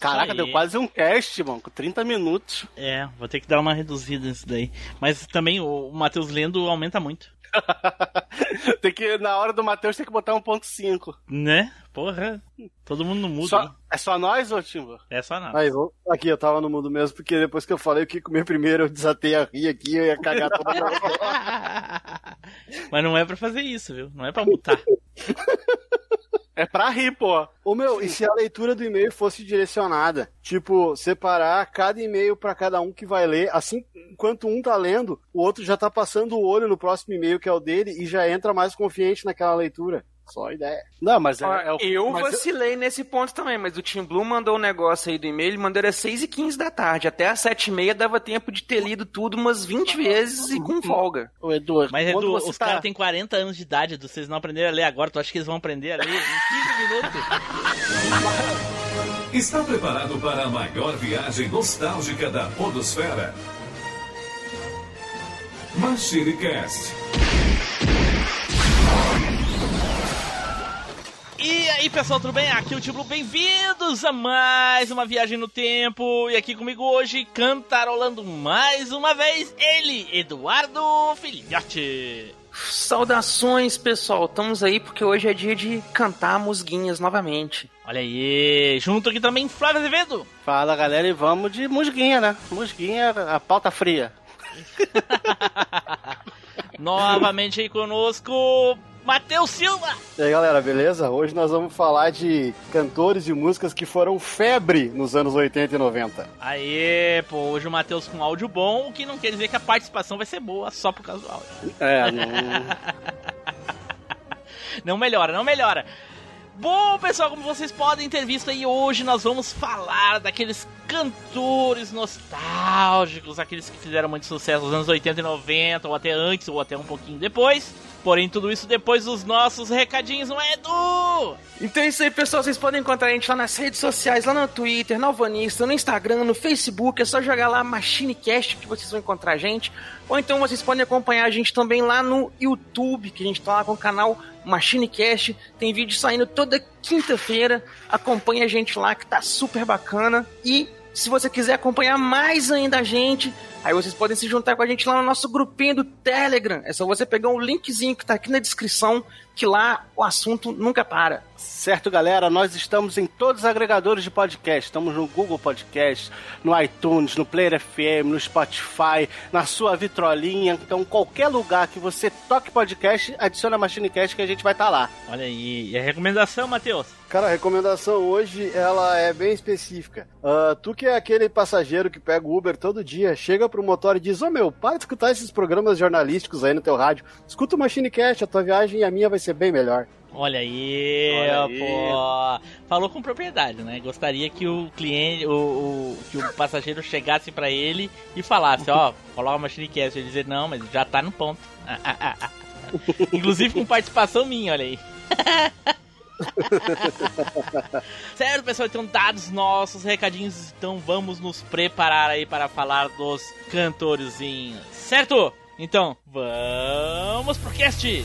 Caraca, deu quase um cast, mano, com 30 minutos. É, vou ter que dar uma reduzida nisso daí. Mas também o Matheus lendo aumenta muito. tem que, na hora do Matheus, tem que botar 1.5. Né? Porra, todo mundo no mudo. Só, é só nós, ô Timbo? É só nós. Aí, vou, aqui, eu tava no mudo mesmo, porque depois que eu falei o que comer primeiro, eu desatei a rir aqui, eu ia cagar todo mundo. Mas não é pra fazer isso, viu? Não é pra mutar. É pra rir, pô. Ô meu, e se a leitura do e-mail fosse direcionada? Tipo, separar cada e-mail para cada um que vai ler, assim, enquanto um tá lendo, o outro já tá passando o olho no próximo e-mail que é o dele e já entra mais confiante naquela leitura. Só ideia. Não, mas é, é o, Eu mas vacilei eu... nesse ponto também, mas o Tim Blue mandou um negócio aí do e-mail, ele mandou era 6 e 15 da tarde. Até às 7 e meia dava tempo de ter lido tudo umas 20 vezes e com folga. Ô, Edu, mas Edu, os tá... caras têm 40 anos de idade, Edu, vocês não aprenderam a ler agora, tu acha que eles vão aprender a ler em 15 minutos? Está preparado para a maior viagem nostálgica da podosfera? Machine Cast. E aí pessoal, tudo bem? Aqui é o Tiblu, bem-vindos a mais uma viagem no tempo. E aqui comigo hoje, cantarolando mais uma vez, ele, Eduardo Filhote. Saudações pessoal, estamos aí porque hoje é dia de cantar musguinhas novamente. Olha aí, junto aqui também Flávio Azevedo. Fala galera, e vamos de musguinha, né? Musguinha, a pauta fria. Novamente aí conosco, Matheus Silva! E aí galera, beleza? Hoje nós vamos falar de cantores e músicas que foram febre nos anos 80 e 90. Aê, pô, hoje o Matheus com áudio bom, o que não quer dizer que a participação vai ser boa só por causa do áudio. É, não. não melhora, não melhora. Bom, pessoal, como vocês podem ter visto aí, hoje nós vamos falar daqueles cantores nostálgicos, aqueles que fizeram muito sucesso nos anos 80 e 90, ou até antes, ou até um pouquinho depois. Porém, tudo isso depois dos nossos recadinhos, não é, Edu? Então é isso aí, pessoal. Vocês podem encontrar a gente lá nas redes sociais, lá no Twitter, no Alvanista, no Instagram, no Facebook. É só jogar lá MachineCast que vocês vão encontrar a gente. Ou então vocês podem acompanhar a gente também lá no YouTube, que a gente tá lá com o canal MachineCast. Tem vídeo saindo toda quinta-feira. Acompanha a gente lá que tá super bacana. E se você quiser acompanhar mais ainda a gente, Aí vocês podem se juntar com a gente lá no nosso grupinho do Telegram. É só você pegar um linkzinho que tá aqui na descrição, que lá o assunto nunca para. Certo, galera, nós estamos em todos os agregadores de podcast. Estamos no Google Podcast, no iTunes, no Player FM, no Spotify, na sua vitrolinha. Então, qualquer lugar que você toque podcast, adiciona a MachineCast que a gente vai estar tá lá. Olha aí. E a recomendação, Matheus? Cara, a recomendação hoje, ela é bem específica. Uh, tu que é aquele passageiro que pega o Uber todo dia, chega pro motor e diz, ô oh, meu, para de escutar esses programas jornalísticos aí no teu rádio. Escuta o MachineCast, a tua viagem e a minha vai ser bem melhor. Olha aí, Olha aí, pô. Falou com propriedade, né? Gostaria que o cliente, o, o que o passageiro chegasse para ele e falasse, ó, coloca a Machine Cast. Ele dizer, não, mas já tá no ponto. Ah, ah, ah, Inclusive com participação minha, olha aí. certo, pessoal? Então, dados nossos recadinhos, então vamos nos preparar aí para falar dos cantorzinhos, certo? Então, vamos pro cast!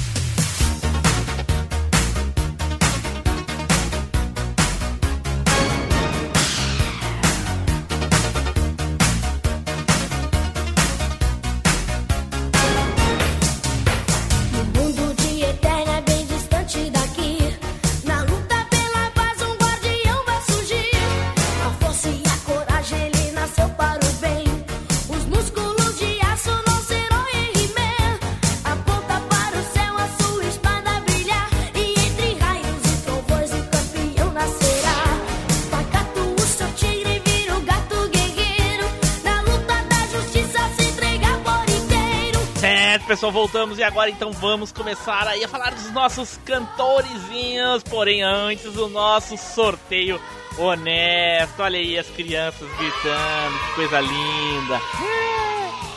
Pessoal, voltamos e agora então vamos começar aí a falar dos nossos cantorezinhos. Porém, antes o nosso sorteio honesto. Olha aí as crianças gritando, que coisa linda.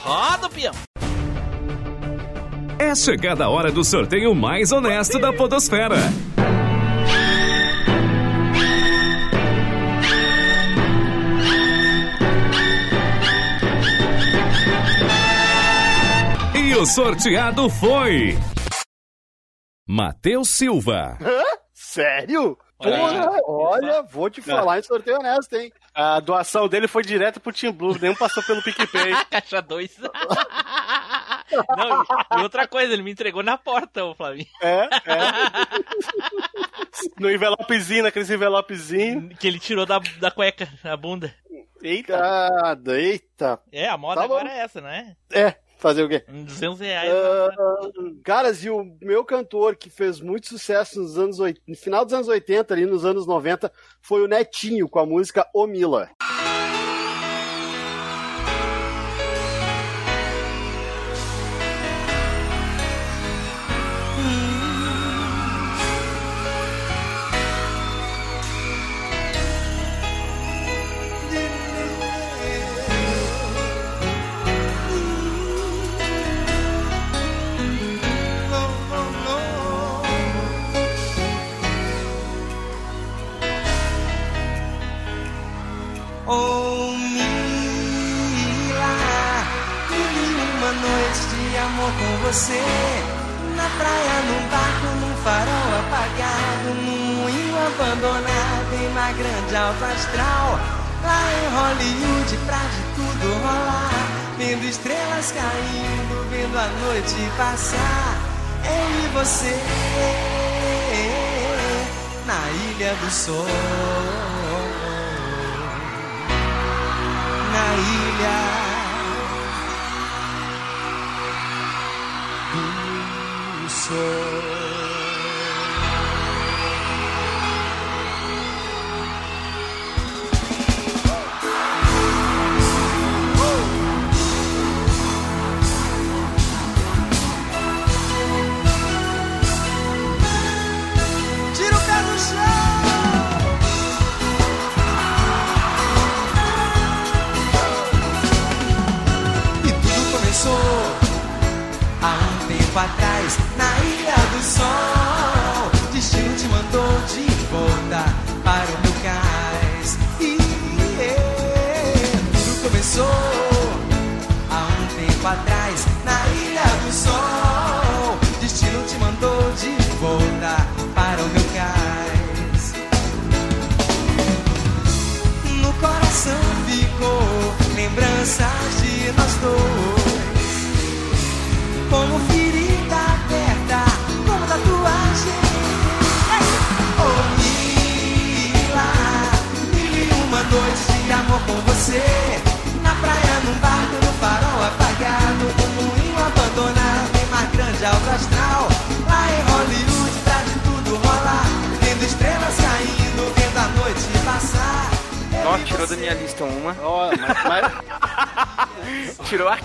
Roda o peão. É chegada a hora do sorteio mais honesto da Podosfera. E o sorteado foi. Matheus Silva. Sério? Olha aí. Porra, olha, vou te falar em sorteio honesto, hein? A doação dele foi direto pro Team Blue, nem passou pelo PicPay. Caixa 2. Não, e outra coisa, ele me entregou na porta, o Flavinho. É, é. No envelopezinho, naqueles envelopezinhos. Que ele tirou da, da cueca, a bunda. Eita. Cada, eita. É, a moda Tá bom. agora é essa, né? É, fazer o quê? Uns 200 reais. Ah, caras, e o meu cantor que fez muito sucesso nos anos 80, no final dos anos 80, ali nos anos 90, foi o Netinho com a música O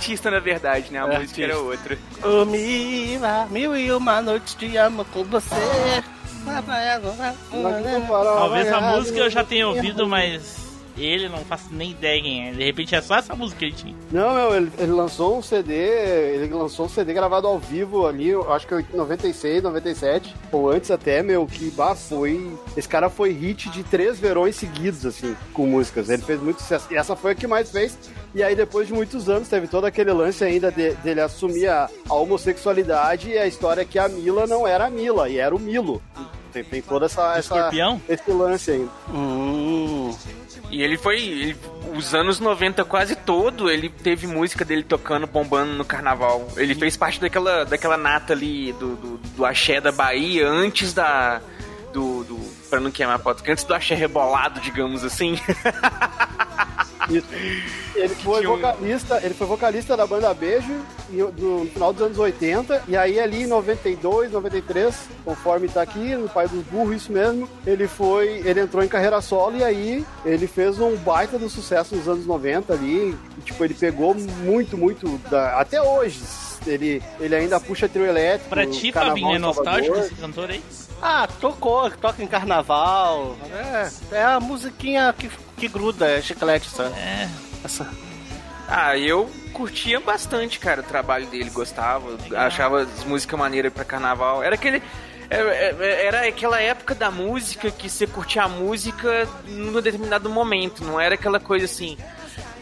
artista, na verdade, né? A É, música era artista. outra. Ô Mila, mil e uma noites de amor com você. Talvez a música eu já tenha ouvido, mas ele não faço nem ideia quem é. De repente é só essa música que ele tinha. Não, meu, ele, ele lançou um CD, ele lançou um CD gravado ao vivo ali, eu acho que em 96, 97, ou antes até, meu, que bah, foi. Esse cara foi hit de três verões seguidos, assim, com músicas. Ele fez muito sucesso. E essa foi a que mais fez. E aí, depois de muitos anos, teve todo aquele lance ainda de- dele assumir a, a homossexualidade e a história que a Mila não era a Mila, e era o Milo. Tem, tem toda essa, essa Escorpião? esse lance ainda. Hum, E ele foi. ele- os anos 90 quase todo, ele teve música dele tocando, bombando no carnaval. Ele fez parte daquela, daquela nata ali do, do, do axé da Bahia antes da. Do, do. Pra não queimar a antes do axé rebolado, digamos assim. Isso. Ele foi vocalista, ele foi vocalista da banda Beijo e- no final dos anos 80, e aí ali em 92, 93, conforme tá aqui, no Pai dos Burros, isso mesmo, ele foi, ele entrou em carreira solo e aí ele fez um baita do sucesso nos anos 90 ali, e, tipo, ele pegou muito, muito, da- até hoje, ele, ele ainda puxa trio elétrico. Pra ti, Fabinho, é nostálgico esse cantor aí? Ah, tocou, toca em carnaval. É, é a musiquinha que, que gruda, é chiclete, sabe? É. Essa. Ah, eu curtia bastante, cara, o trabalho dele, gostava, achava as músicas maneiras pra carnaval. Era aquele. Era, era aquela época da música que você curtia a música num determinado momento, não era aquela coisa assim.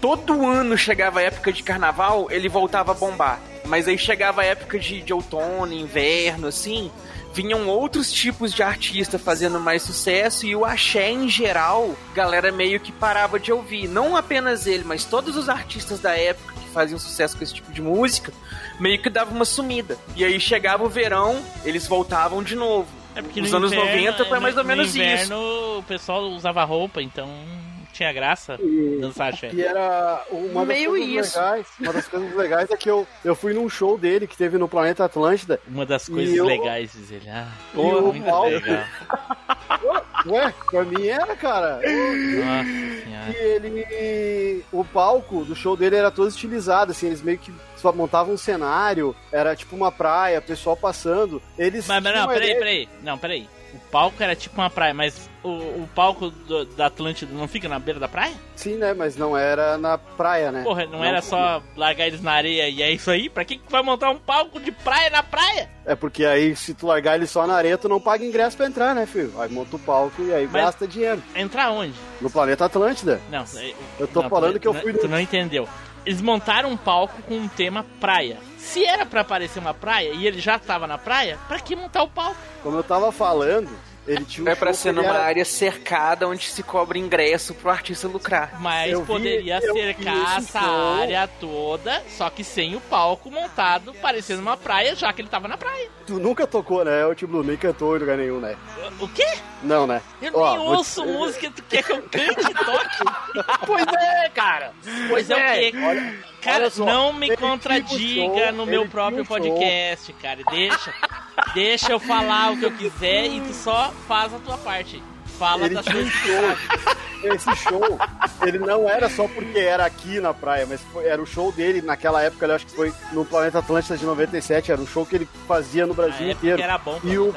Todo ano chegava a época de carnaval, ele voltava a bombar. Mas aí chegava a época de, de outono, inverno, assim, vinham outros tipos de artista fazendo mais sucesso e o axé em geral, galera meio que parava de ouvir. Não apenas ele, mas todos os artistas da época que faziam sucesso com esse tipo de música, meio que dava uma sumida. E aí chegava o verão, eles voltavam de novo. É porque Nos no anos inverno- 90 foi mais ou no menos inverno, o pessoal usava roupa, então tinha graça dançar axé. E era uma das Meio coisas isso. legais. Uma das coisas legais é que eu, eu fui num show dele que teve no Planeta Atlântida. Uma das E coisas eu- legais, diz ele. Ah, E o muito Paulo- legal. Ué, pra mim era, cara. Nossa E senhora. ele. O palco do show dele era todo estilizado, assim, eles meio que só montavam um cenário, era tipo uma praia, pessoal passando. Eles. Mas, mas não, peraí, ideia- peraí. Não, peraí. O palco era tipo uma praia, mas o, o palco do- da Atlântida não fica na beira da praia? Sim, né? Mas não era na praia, né? Porra, não, era só largar eles na areia e é isso aí? Pra que, que vai montar um palco de praia na praia? É porque aí, se tu largar ele só na areia, tu não paga ingresso pra entrar, né, filho? Aí monta o palco e aí Mas- gasta dinheiro. Entrar onde? No planeta Atlântida. Não, Eu tô não, falando tu, que eu fui Tu no- não entendeu. Eles montaram um palco com um tema praia. Se era pra aparecer uma praia e ele já tava na praia, pra que montar o palco? Como eu tava falando, ele tinha um É pra ser numa era- área cercada onde se cobra ingresso pro artista lucrar. Mas Eu poderia vi cercar essa show. área toda, só que sem o palco montado, parecendo uma praia, já que ele tava na praia. Tu nunca tocou, né? O Tim Blue nem cantou em lugar nenhum, né? O quê? Não, né? Eu Ó, nem te- ouço música, tu quer que eu cante e toque? Pois é, cara! Pois é o quê? Olha, Cara, olha só, não me contradiga show, no meu próprio um show. podcast, cara. Deixa, deixa eu falar o que eu quiser e tu só faz a tua parte. Fala Ele sabe. show. Esse show, ele não era só porque era aqui na praia, mas foi- era o show dele naquela época, eu acho que foi no Planeta Atlântida de 97, era um show que ele fazia no Brasil inteiro. era bom E o-.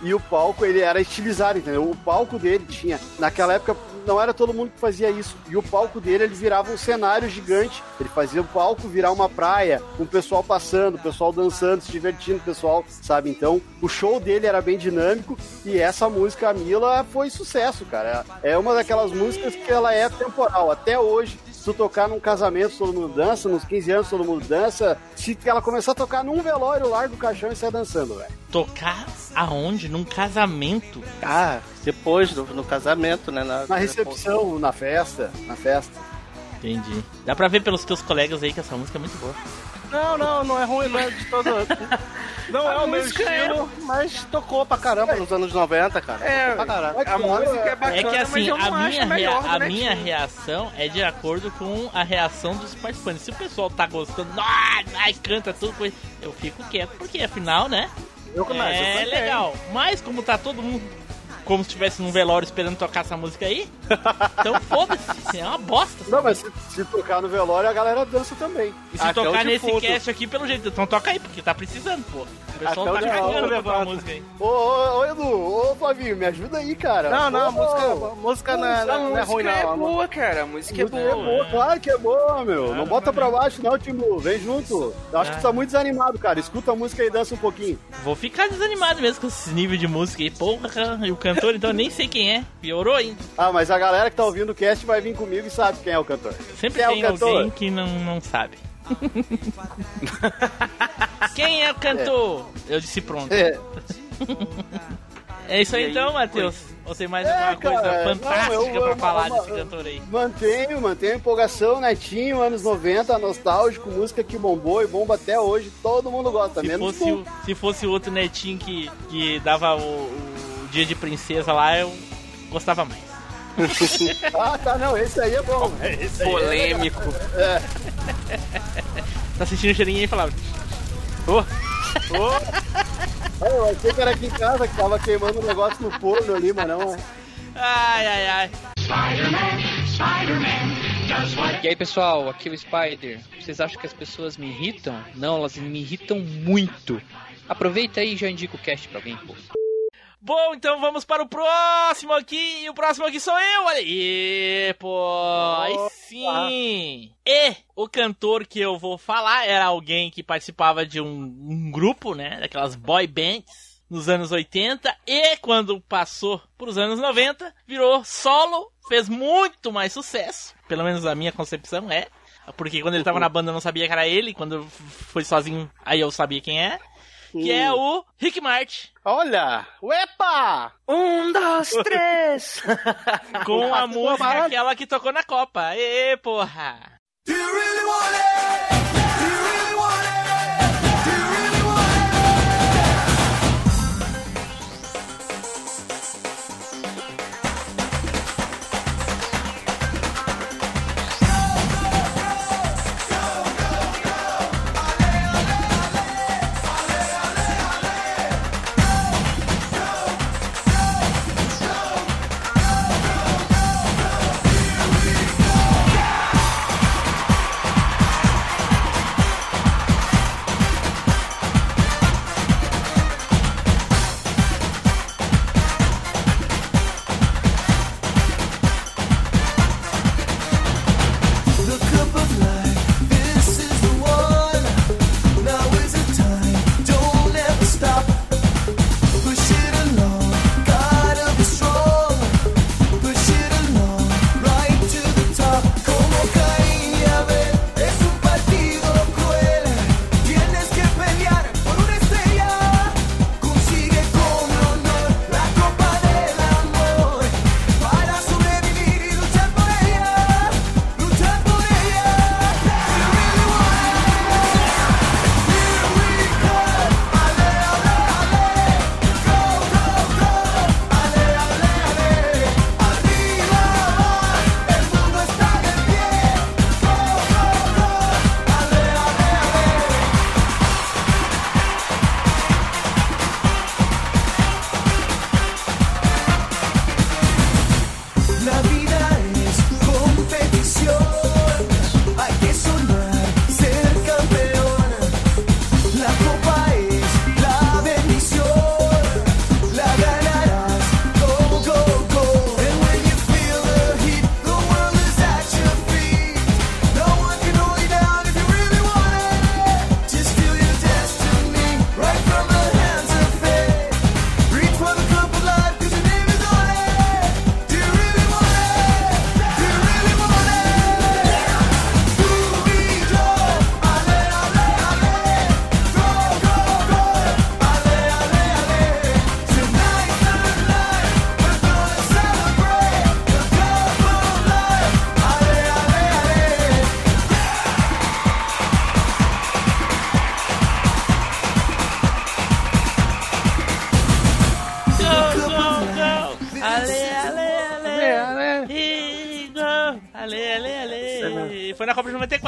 E o palco, ele era estilizado, entendeu? O palco dele tinha. Naquela época, não era todo mundo que fazia isso. E o palco dele, ele virava um cenário gigante. Ele fazia o palco virar uma praia, com o pessoal passando, o pessoal dançando, se divertindo, o pessoal, sabe? Então, o show dele era bem dinâmico. E essa música, a Mila, foi sucesso, cara. É uma daquelas músicas que ela é temporal. Até hoje, tu tocar num casamento, todo mundo dança. Nos 15 anos, todo mundo dança. Se ela começar a tocar num velório, larga o caixão e sai dançando, velho. Tocar aonde? Num casamento? Ah, depois do, no casamento, né? Na recepção, na festa, na festa. Entendi. Dá pra ver pelos teus colegas aí que essa música é muito boa. Não, não, não é ruim, não é de todo. Não A é o meu música estilo, mas tocou pra caramba nos anos 90, cara. É, caralho. A música é bacana, É que assim, mas eu a minha, melhor a minha reação é de acordo com a reação dos participantes. Se o pessoal tá gostando, ai, ai, canta tudo, coisa, eu fico quieto, porque afinal, né? Eu começo, eu É cantei. legal. Mas como tá todo mundo como se estivesse num velório esperando tocar essa música aí, então foda-se, é uma bosta. Não, mas se, se tocar no velório, a galera dança também. E se Até tocar nesse defunto. cast aqui, pelo jeito, então toca aí, porque tá precisando, pô. O pessoal Até tá cagando pra tua levanta. música aí. Ô, ô, ô, Edu, ô, Flavinho, me ajuda aí, cara. Não, não, a Ô, música, ô, a música não, é- A não é ruim, música é não. boa, cara. A música é música é boa. boa, claro que é boa, meu. Ah, não bota não, pra baixo, não, Timbu. Vem junto. Eu acho Ah. que tu tá muito desanimado, cara. Escuta a música e dança um pouquinho. Vou ficar desanimado mesmo com esse nível de música aí. Porra, cara, e o cantor, então eu nem sei quem é. Piorou ainda. Ah, mas a galera que tá ouvindo o cast vai vir comigo e sabe quem é o cantor. Sempre Quem é o tem cantor? alguém que não, não sabe. quem é o cantor? Eu disse pronto. É, É isso aí, aí, então, Matheus. Ou tem mais É, alguma coisa cara, fantástica não, eu- pra eu- falar eu- desse cantor aí? mantenho, mantenho a empolgação, netinho, anos 90, nostálgico, música que bombou e bomba até hoje. Todo mundo gosta, Se menos fosse, o, se fosse o outro netinho que, que dava o, o dia de princesa lá, eu gostava mais. Ah, tá, não, esse aí é bom. Esse aí é Polêmico. Tá sentindo o cheirinho aí e falava. Ah, Eu achei que era aqui em casa que tava queimando um negócio no forno ali, mas não. é. Ai, ai, ai. E aí pessoal, aqui é o Spider. Vocês acham que as pessoas me irritam? Não, elas me irritam muito. Aproveita aí e já indica o cast pra alguém, pô. Bom, então vamos para o próximo aqui. E o próximo aqui sou eu. Olha aí, pô. Aí sim. E o cantor que eu vou falar era alguém que participava de um, um grupo, né? Daquelas boy bands nos anos 80 e quando passou para os anos 90, virou solo, fez muito mais sucesso, pelo menos a minha concepção é, porque quando ele tava na banda eu não sabia que era ele, quando foi sozinho aí eu sabia quem é, que é o Rick Martin, Olha! Uepa! Um, dois, três. com a música aquela que tocou na Copa. Ê, porra! The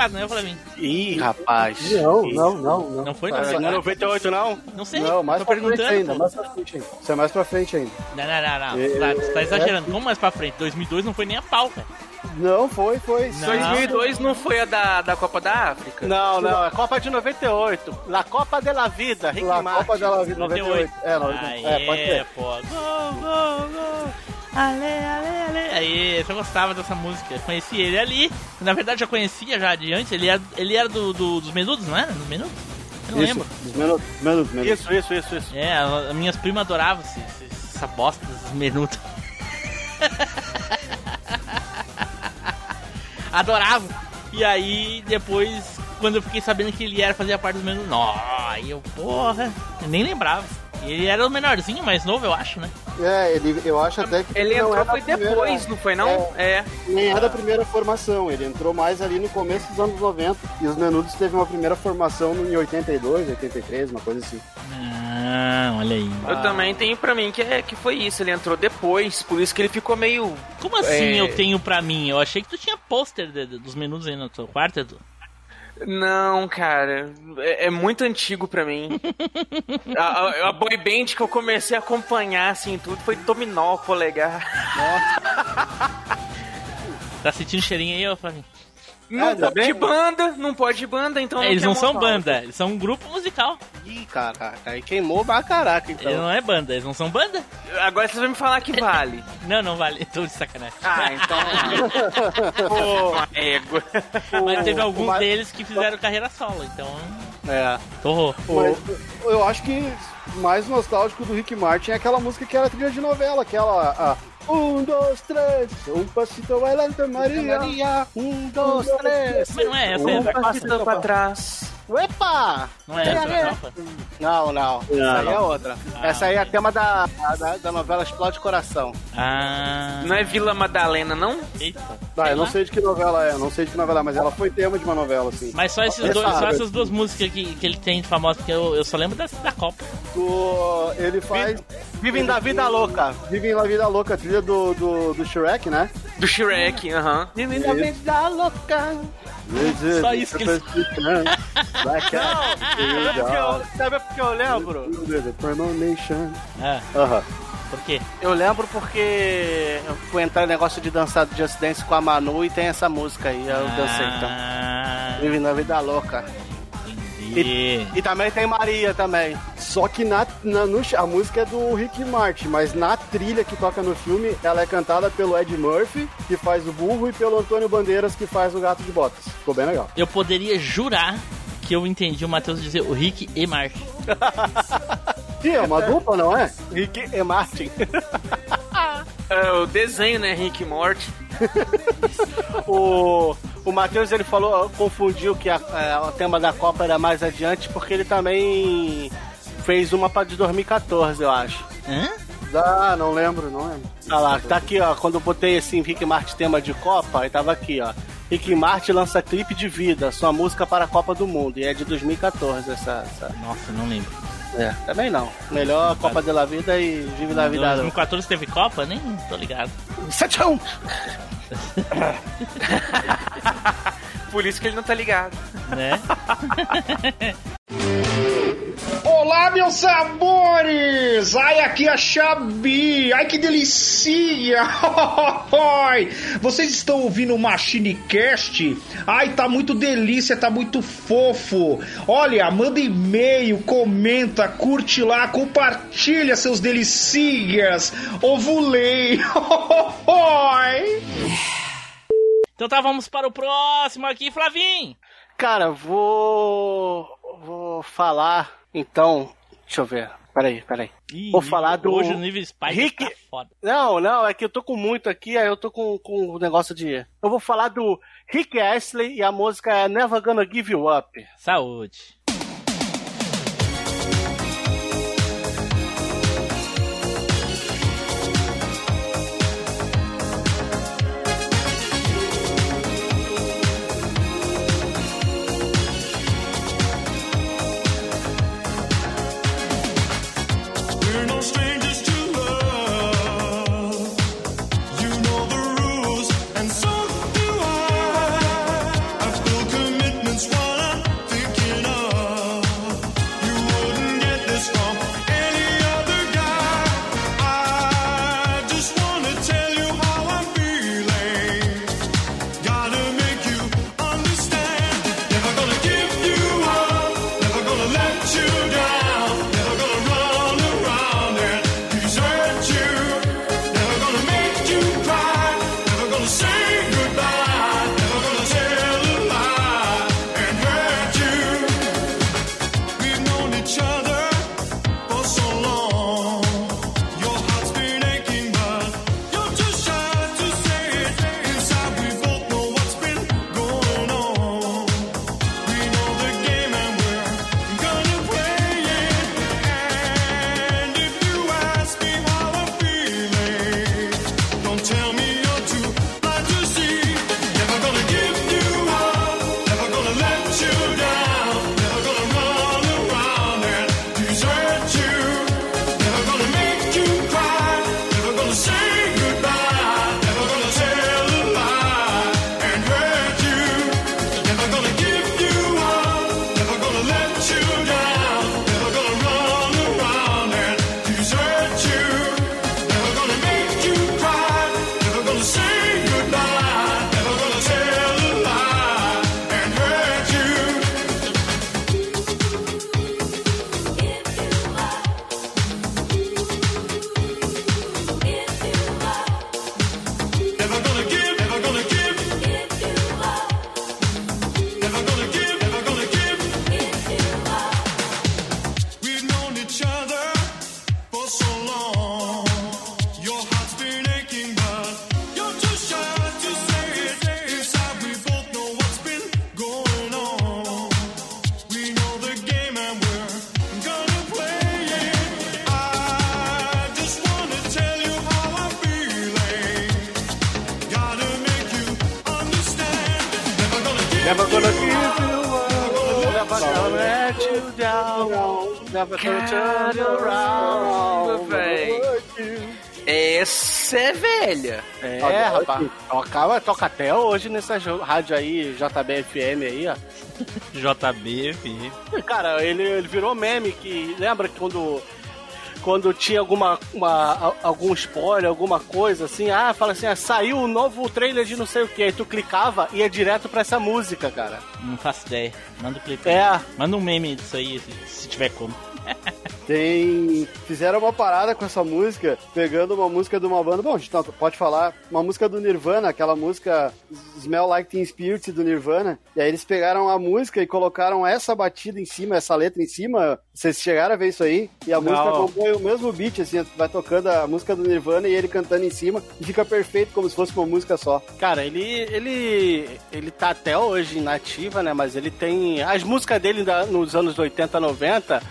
94, não é, Flavinho? Ih, rapaz. Não, não, não, não. Não foi? Não Não, é 98, não? não sei. Não, mais Tô pra frente ainda, pô. mais pra frente ainda. Isso é mais pra frente ainda. Não, não, não, não. É, Tá, tu tá é. exagerando. Como mais pra frente? 2002 não foi nem a pau, cara. Não, foi, foi. Não. 2002 não foi a da, da Copa da África? Não, não, é Copa de 98. La Copa de la Vida, Rick La Martin. Copa dela 98. É, 98. Aê, É, pode ser. pô. Go, go, go. Ale, ale, ale. Aí, eu gostava dessa música. Eu conheci ele ali. Na verdade, já conhecia já de antes. Ele era, ele era do, do- dos Menudos, não era? Dos Menudos? Eu não Isso, lembro. dos minutos, minutos, minutos. Isso, isso, isso, isso. É, a- as minhas primas adoravam esse- esse- essa bosta dos Menudos. Adoravam. E aí, depois, quando eu fiquei sabendo que ele era fazer parte dos Menudos, nó, aí eu, porra, eu nem lembrava. Ele era o menorzinho, mais novo, eu acho, né? É, ele, eu acho até que Ele entrou é da foi primeira- depois, não foi não? É. Nem é da primeira formação, ele entrou mais ali no começo dos anos 90. E os Menudos teve uma primeira formação em 82, 83, uma coisa assim. Ah, olha aí. Eu também tenho pra mim que, é, que foi isso, ele entrou depois, por isso que ele ficou meio. Como assim É. eu tenho pra mim? Eu achei que tu tinha pôster dos Menudos aí no teu quarto, Edu. Não, cara, é, é muito antigo pra mim. a, a, a boy band que eu comecei a acompanhar, assim, tudo foi Dominó, Polegar. Tá sentindo cheirinho aí, ô Flavinho? Não Ah, pode banda, não pode banda, então eles tem não são banda, eles são um grupo musical. Ih, caraca, aí queimou pra caraca, então. não é banda, eles não são banda. Agora vocês vão me falar que vale. Não, não vale, tô de sacanagem. Ah, então. Pô, égua. Mas teve alguns mas- deles que fizeram carreira solo, então É. torrou. Mas eu acho que mais nostálgico do Rick Martin é aquela música que era trilha de novela, aquela. A, um, dois, três, um passito bailando Maria. Maria, um, dois, três. Mas não é essa, Um é, Passando pra trás. Epa! não é essa tropa? Não, não. Essa aí é outra. Ah, Essa aí é tema da, da, da novela Explode Coração. Ah, Não é Vila Madalena, não? eita. Tá, eu não sei de que novela é, não sei de que novela é, mas ela foi tema de uma novela, assim. Mas só, esses Essa- dois, só essas duas músicas que, que ele tem de famosa, porque eu, eu só lembro da, da Copa. Do, ele faz Vivem da vida louca. Vivem na Vida Louca, a trilha do, do, do Shrek, né? Do Shrek, aham. Vivem da vida louca. Só isso que eles- Sabe porque eu, sabe porque eu lembro? Premonition. Ah, Aham. por quê? Eu lembro porque eu fui entrar no negócio de dançar do Just Dance com a Manu e tem essa música aí, eu dancei então. Ah, Vivem da vida louca. entendi. E também tem Maria também. Só que na, na- no- a música é do Rick Martin, mas na trilha que toca no filme, ela é cantada pelo Ed Murphy, que faz o burro, e pelo Antônio Bandeiras, que faz o gato de botas. Ficou bem legal. Eu poderia jurar que eu entendi o Matheus dizer o Rick e Martin. Sim, é uma dupla, não é? Rick e Martin. É, o desenho, né? Rick e Morty. o o Matheus ele falou, confundiu que a- é, o tema da Copa era mais adiante porque ele também fez uma para de 2014, eu acho. Hã? Ah, não lembro, não lembro. Olha lá, tá aqui, ó. Quando eu botei assim, Rick Martin tema de Copa, aí tava aqui, ó. Rick Martin lança clipe de vida, sua música para a Copa do Mundo. E é de 2014 essa. essa... Nossa, não lembro. É, também não. Melhor Copa da Vida e Vive da Vida. 2014 teve Copa? Nem tô ligado. 7 a 1 Por isso que ele não tá ligado. Né? Olá, meus sabores! Ai, aqui é a Xabi! Ai, que delícia! Vocês estão ouvindo o Machine Cast? Ai, tá muito delícia, tá muito fofo! Olha, manda e-mail, comenta, curte lá, compartilha seus delicias! Ovulei! Então tá, vamos para o próximo aqui, Flavinho. Cara, vou. Vou falar. Então. Deixa eu ver. Peraí, peraí. Ih, Vou falar do Hoje o nível Spider Rick- tá foda. Não, não, é que eu tô com muito aqui, aí eu tô com, com o negócio de. Eu vou falar do Rick Astley e a música é Never Gonna Give You Up. Saúde. Toca, toca até hoje nessa rádio aí, JBFM aí, ó. JB, filho. E, Cara, ele, ele virou meme que. Lembra que quando. Quando tinha alguma uma, algum spoiler, alguma coisa assim, ah, fala assim, ah, saiu o novo trailer de não sei o que, aí tu clicava e ia direto pra essa música, cara. Não faço ideia. Manda um clipe. É. Manda um meme disso aí, se tiver como. Tem. Fizeram uma parada com essa música, pegando uma música de uma banda. Bom, a gente não- pode falar. Uma música do Nirvana, aquela música Smell Like Teen Spirit do Nirvana. E aí eles pegaram a música e colocaram essa batida em cima, essa letra em cima. Vocês chegaram a ver isso aí? E a Não. música compõe o mesmo beat, assim, vai tocando a música do Nirvana e ele cantando em cima. E fica perfeito, como se fosse uma música só. Cara, ele, ele, ele tá até hoje nativa, né? Mas ele tem. As músicas dele nos anos 80, 90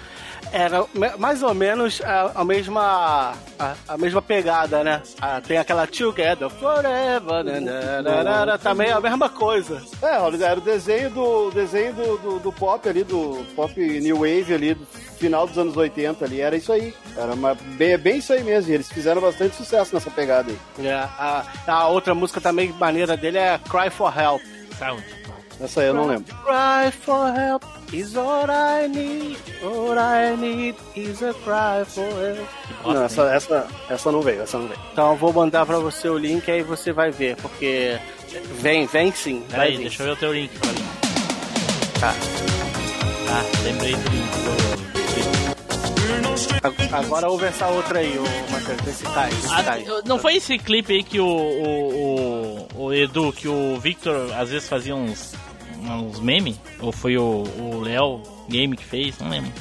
era mais ou menos a, a mesma a, a mesma pegada, né? Ah, tem aquela Together Forever, né, né, né, né, né, também é a mesma coisa. É, olha, era o desenho do desenho do, do, do pop ali, do pop new wave ali, do final dos anos 80 ali, era isso aí. Era uma, bem, bem isso aí mesmo, e eles fizeram bastante sucesso nessa pegada aí. É, a, a outra música também maneira dele é Cry for Help. Saúde. Essa aí eu não lembro. Cry for help is all I need. All I need is a cry for help. Não, essa, essa, essa não veio, essa não veio. Então eu vou mandar pra você o link aí você vai ver, porque vem, vem sim. Vai Peraí, vir. deixa eu ver o teu link. Tá. Ah, lembrei do link Agora ouve essa outra aí, o Matheus, esse cai, esse Ah, cai. não foi esse clipe aí que o, o, o, o Edu, que o Victor às vezes fazia uns, uns memes? Ou foi o o Léo Game que fez? Não lembro.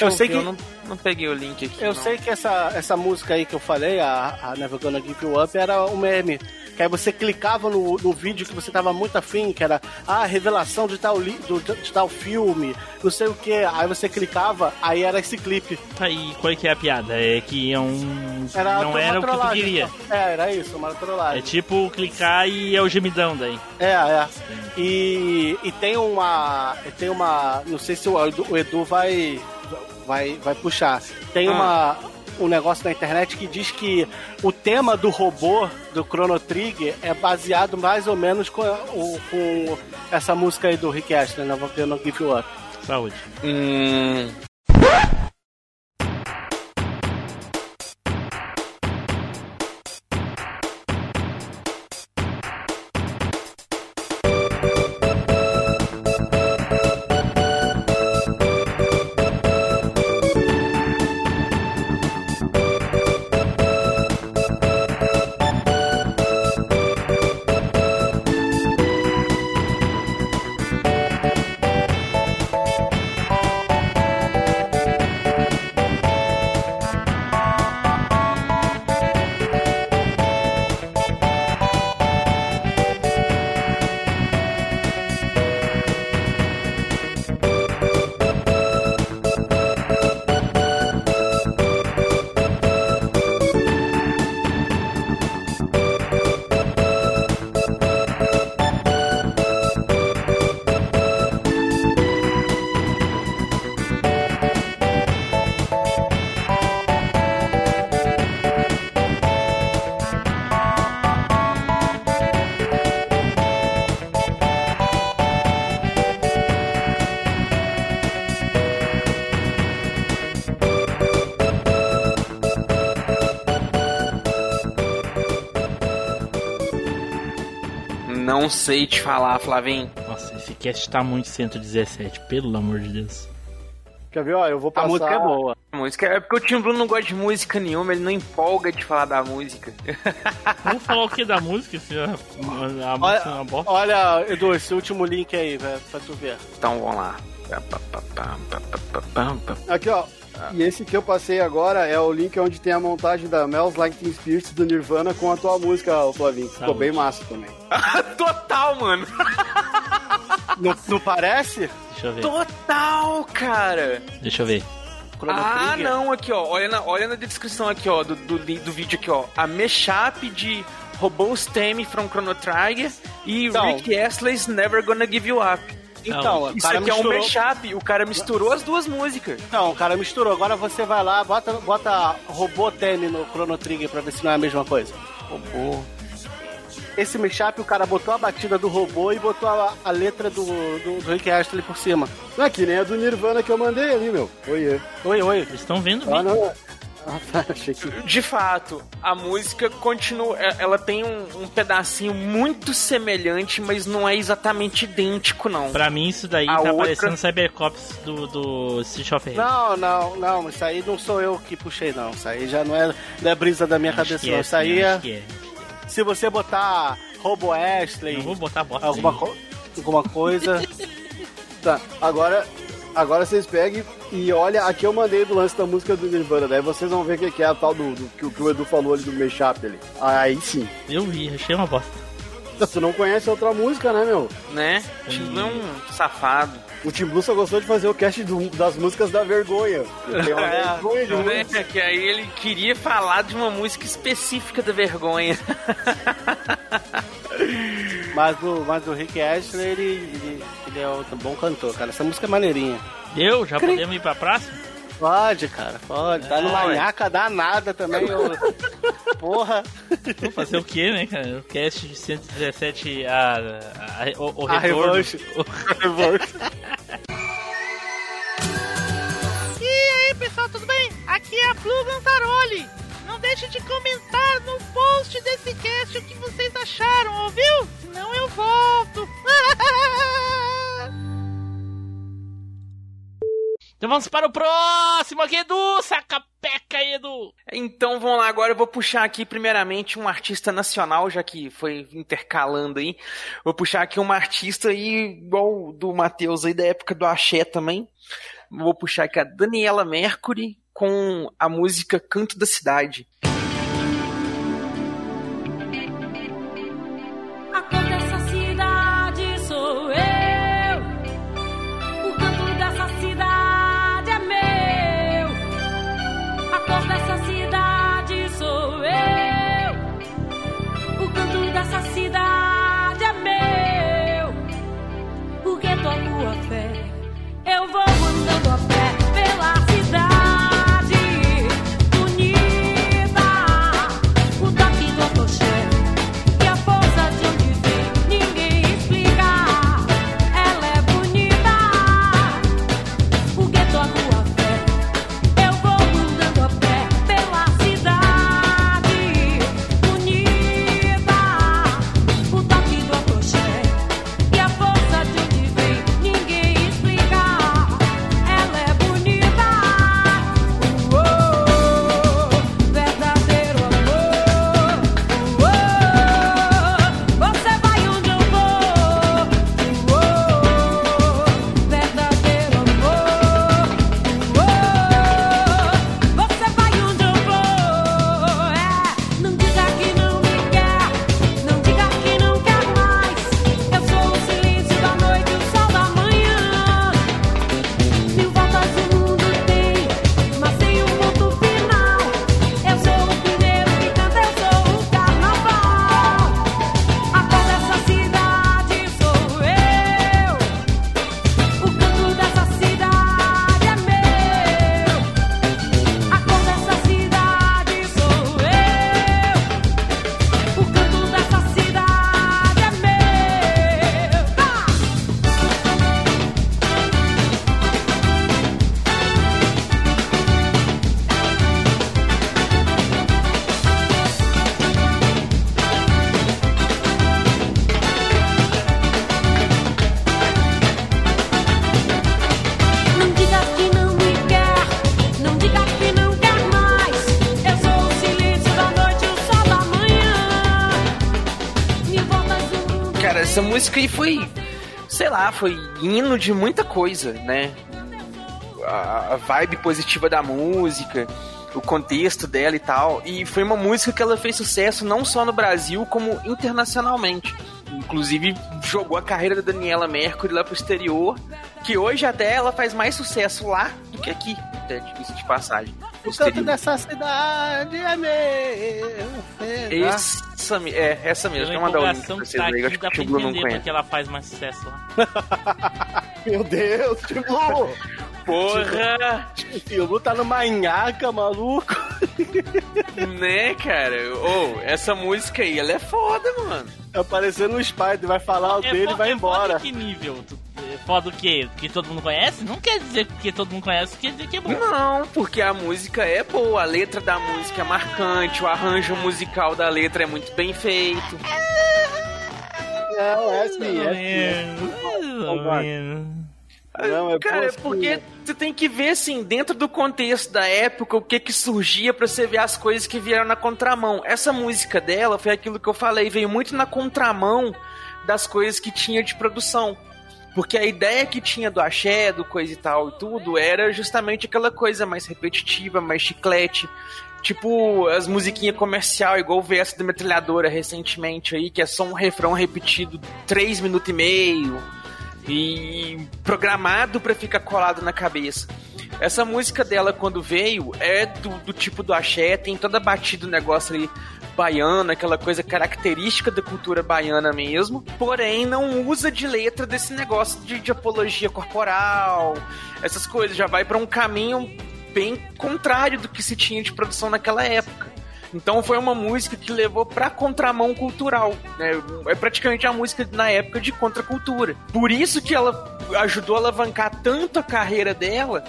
Eu sei que Eu não, não peguei o link aqui. eu não. sei que essa, essa música aí que eu falei, a, a Never Gonna Give You Up, era um meme. Que aí você clicava no, no vídeo que você tava muito afim, que era a ah, revelação de tal, li, do, de tal filme, não sei o que. Aí você clicava, aí era esse clipe. Tá, e qual é que é a piada? É que é um. Era não era o que tu queria. É, era isso, uma É trollagem. tipo clicar e é o gemidão daí. É, é. E, e tem uma. Tem uma. Não sei se o Edu, o Edu vai, vai. Vai puxar. Tem uma. Um negócio na internet que diz que o tema do robô do Chrono Trigger é baseado mais ou menos com, com essa música aí do Rick Astley, né? Vou no Give You Up. Saúde. Hum. Não sei te falar, Flavinho. Nossa, esse cast tá muito 117, pelo amor de Deus. Quer ver, ó, eu vou A passar... música é boa. A música é porque o Tim Bruno não gosta de música nenhuma, ele não empolga de falar da música. Vamos falar o que da música? Se a, a, a música é uma bosta. Olha, Edu, esse último link aí, velho, pra tu ver. Então vamos lá. Aqui, ó. E esse que eu passei agora é o link onde tem a montagem da Mel's Like Teen Spirit do Nirvana com a tua música, Flavinho. Ficou bem massa também. Total, mano. Não, não parece? Deixa eu ver. Total, cara. Deixa eu ver. Chrono Ah, Trigger? não, aqui ó, olha na, olha na descrição aqui ó, do, do, do vídeo aqui ó, a mashup de Robostemi from Chrono Trigger e Então. Rick Astley's Never Gonna Give You Up. Então, o Isso cara aqui é um misturou. mashup, o cara misturou as duas músicas. Não, o cara misturou. Agora você vai lá, bota, bota robô Tene no Chrono Trigger pra ver se não é a mesma coisa. Robô. Esse mashup, o cara botou a batida do robô e botou a, a letra do, do, do Rick Astley por cima. Não é que nem a do Nirvana que eu mandei ali, meu. Oiê. Oi, oi. Eles estão vendo Ah, não. Ah, tá. Achei que. De fato, a música continua. é- Ela tem um, um pedacinho muito semelhante, mas não é exatamente idêntico, não. Pra mim, isso daí A tá outra- parecendo Cybercops do, do Street of Rage. Não, não, não, isso aí não sou eu que puxei, não. Isso aí já não é, não é brisa da minha Acho cabeça, que não. é, Isso aí é. acho que é. Se você botar Robo Astley, Não vou botar bosta. alguma, co- alguma coisa. Tá, agora, agora vocês peguem e olha, aqui eu mandei do lance da música do Nirvana, daí vocês vão ver o que é a tal do, do que, o- que o Edu falou ali do mashup ali. Aí sim. Eu vi, achei uma bosta. Você não conhece outra música, né, meu? Né? Tipo, é um safado. O Tim Blue só gostou de fazer o cast do- das músicas da vergonha. Tem uma É. vergonha de Né? música. Que aí ele queria falar de uma música específica da vergonha. Mas o, mas o Rick Astley, ele, ele, ele é um bom cantor, cara. Essa música é maneirinha. Deu? Já podemos ir pra próxima? Pode, cara, pode. Tá numa ué. nhaca danada também. eu- Porra. Vou fazer o quê, né, cara? O cast de 117, a, a, o, o A retorno. E aí, pessoal, tudo bem? Aqui é a Blue Gantaroli. Não deixe de comentar no post desse cast o que vocês acharam, ouviu? Eu volto. Então vamos para o próximo aqui, Edu! Saca peca aí, Edu! Então vamos lá, agora eu vou puxar aqui primeiramente um artista nacional, já que foi intercalando aí. Vou puxar aqui uma artista aí, igual do Matheus aí, da época do Axé também. Vou puxar aqui a Daniela Mercury com a música Canto da Cidade. Essa música aí foi, sei lá, foi hino de muita coisa, né? A, a vibe positiva da música, o contexto dela e tal. E foi uma música que ela fez sucesso não só no Brasil, como internacionalmente. Inclusive, jogou a carreira da Daniela Mercury lá pro exterior, que hoje até ela faz mais sucesso lá do que aqui, até de passagem. O canto dessa cidade é meu. Essa, é, essa mesmo. Vou mandar o link pra que vocês tá aí. aqui, Acho dá que pra o Blue não entender conhece. porque ela faz mais sucesso lá. Meu Deus, tipo. Porra! O Lu tá numa nhaca, maluco. né, cara? Ô, essa música aí, ela é foda, mano. Aparecendo no Spider, vai falar o É dele e vai é embora. Foda em que nível? Tu- é Foda o quê? Que todo mundo conhece? Não quer dizer que todo mundo conhece, quer dizer que é bom. Não, porque a música é boa, a letra da música é marcante, o arranjo musical da letra é muito bem feito. Não, é sim, é sim. menos, mais ou menos. Não, é Cara, é porque você tem que ver, assim, dentro do contexto da época, o que que surgia pra você ver as coisas que vieram na contramão. Essa música dela foi aquilo que eu falei, veio muito na contramão das coisas que tinha de produção. Porque a ideia que tinha do axé, do coisa e tal e tudo, era justamente aquela coisa mais repetitiva, mais chiclete. Tipo, as musiquinhas comercial, igual o verso da metralhadora recentemente aí, que é só um refrão repetido três minutos e meio e programado pra ficar colado na cabeça. Essa música dela, quando veio, é do, do tipo do axé, tem toda batida do negócio ali baiana, aquela coisa característica da cultura baiana mesmo, porém não usa de letra desse negócio de, de apologia corporal, essas coisas, já vai pra um caminho bem contrário do que se tinha de produção naquela época. Então foi uma música que levou pra contramão cultural, né? É praticamente a música na época de contracultura. Por isso que ela ajudou a alavancar tanto a carreira dela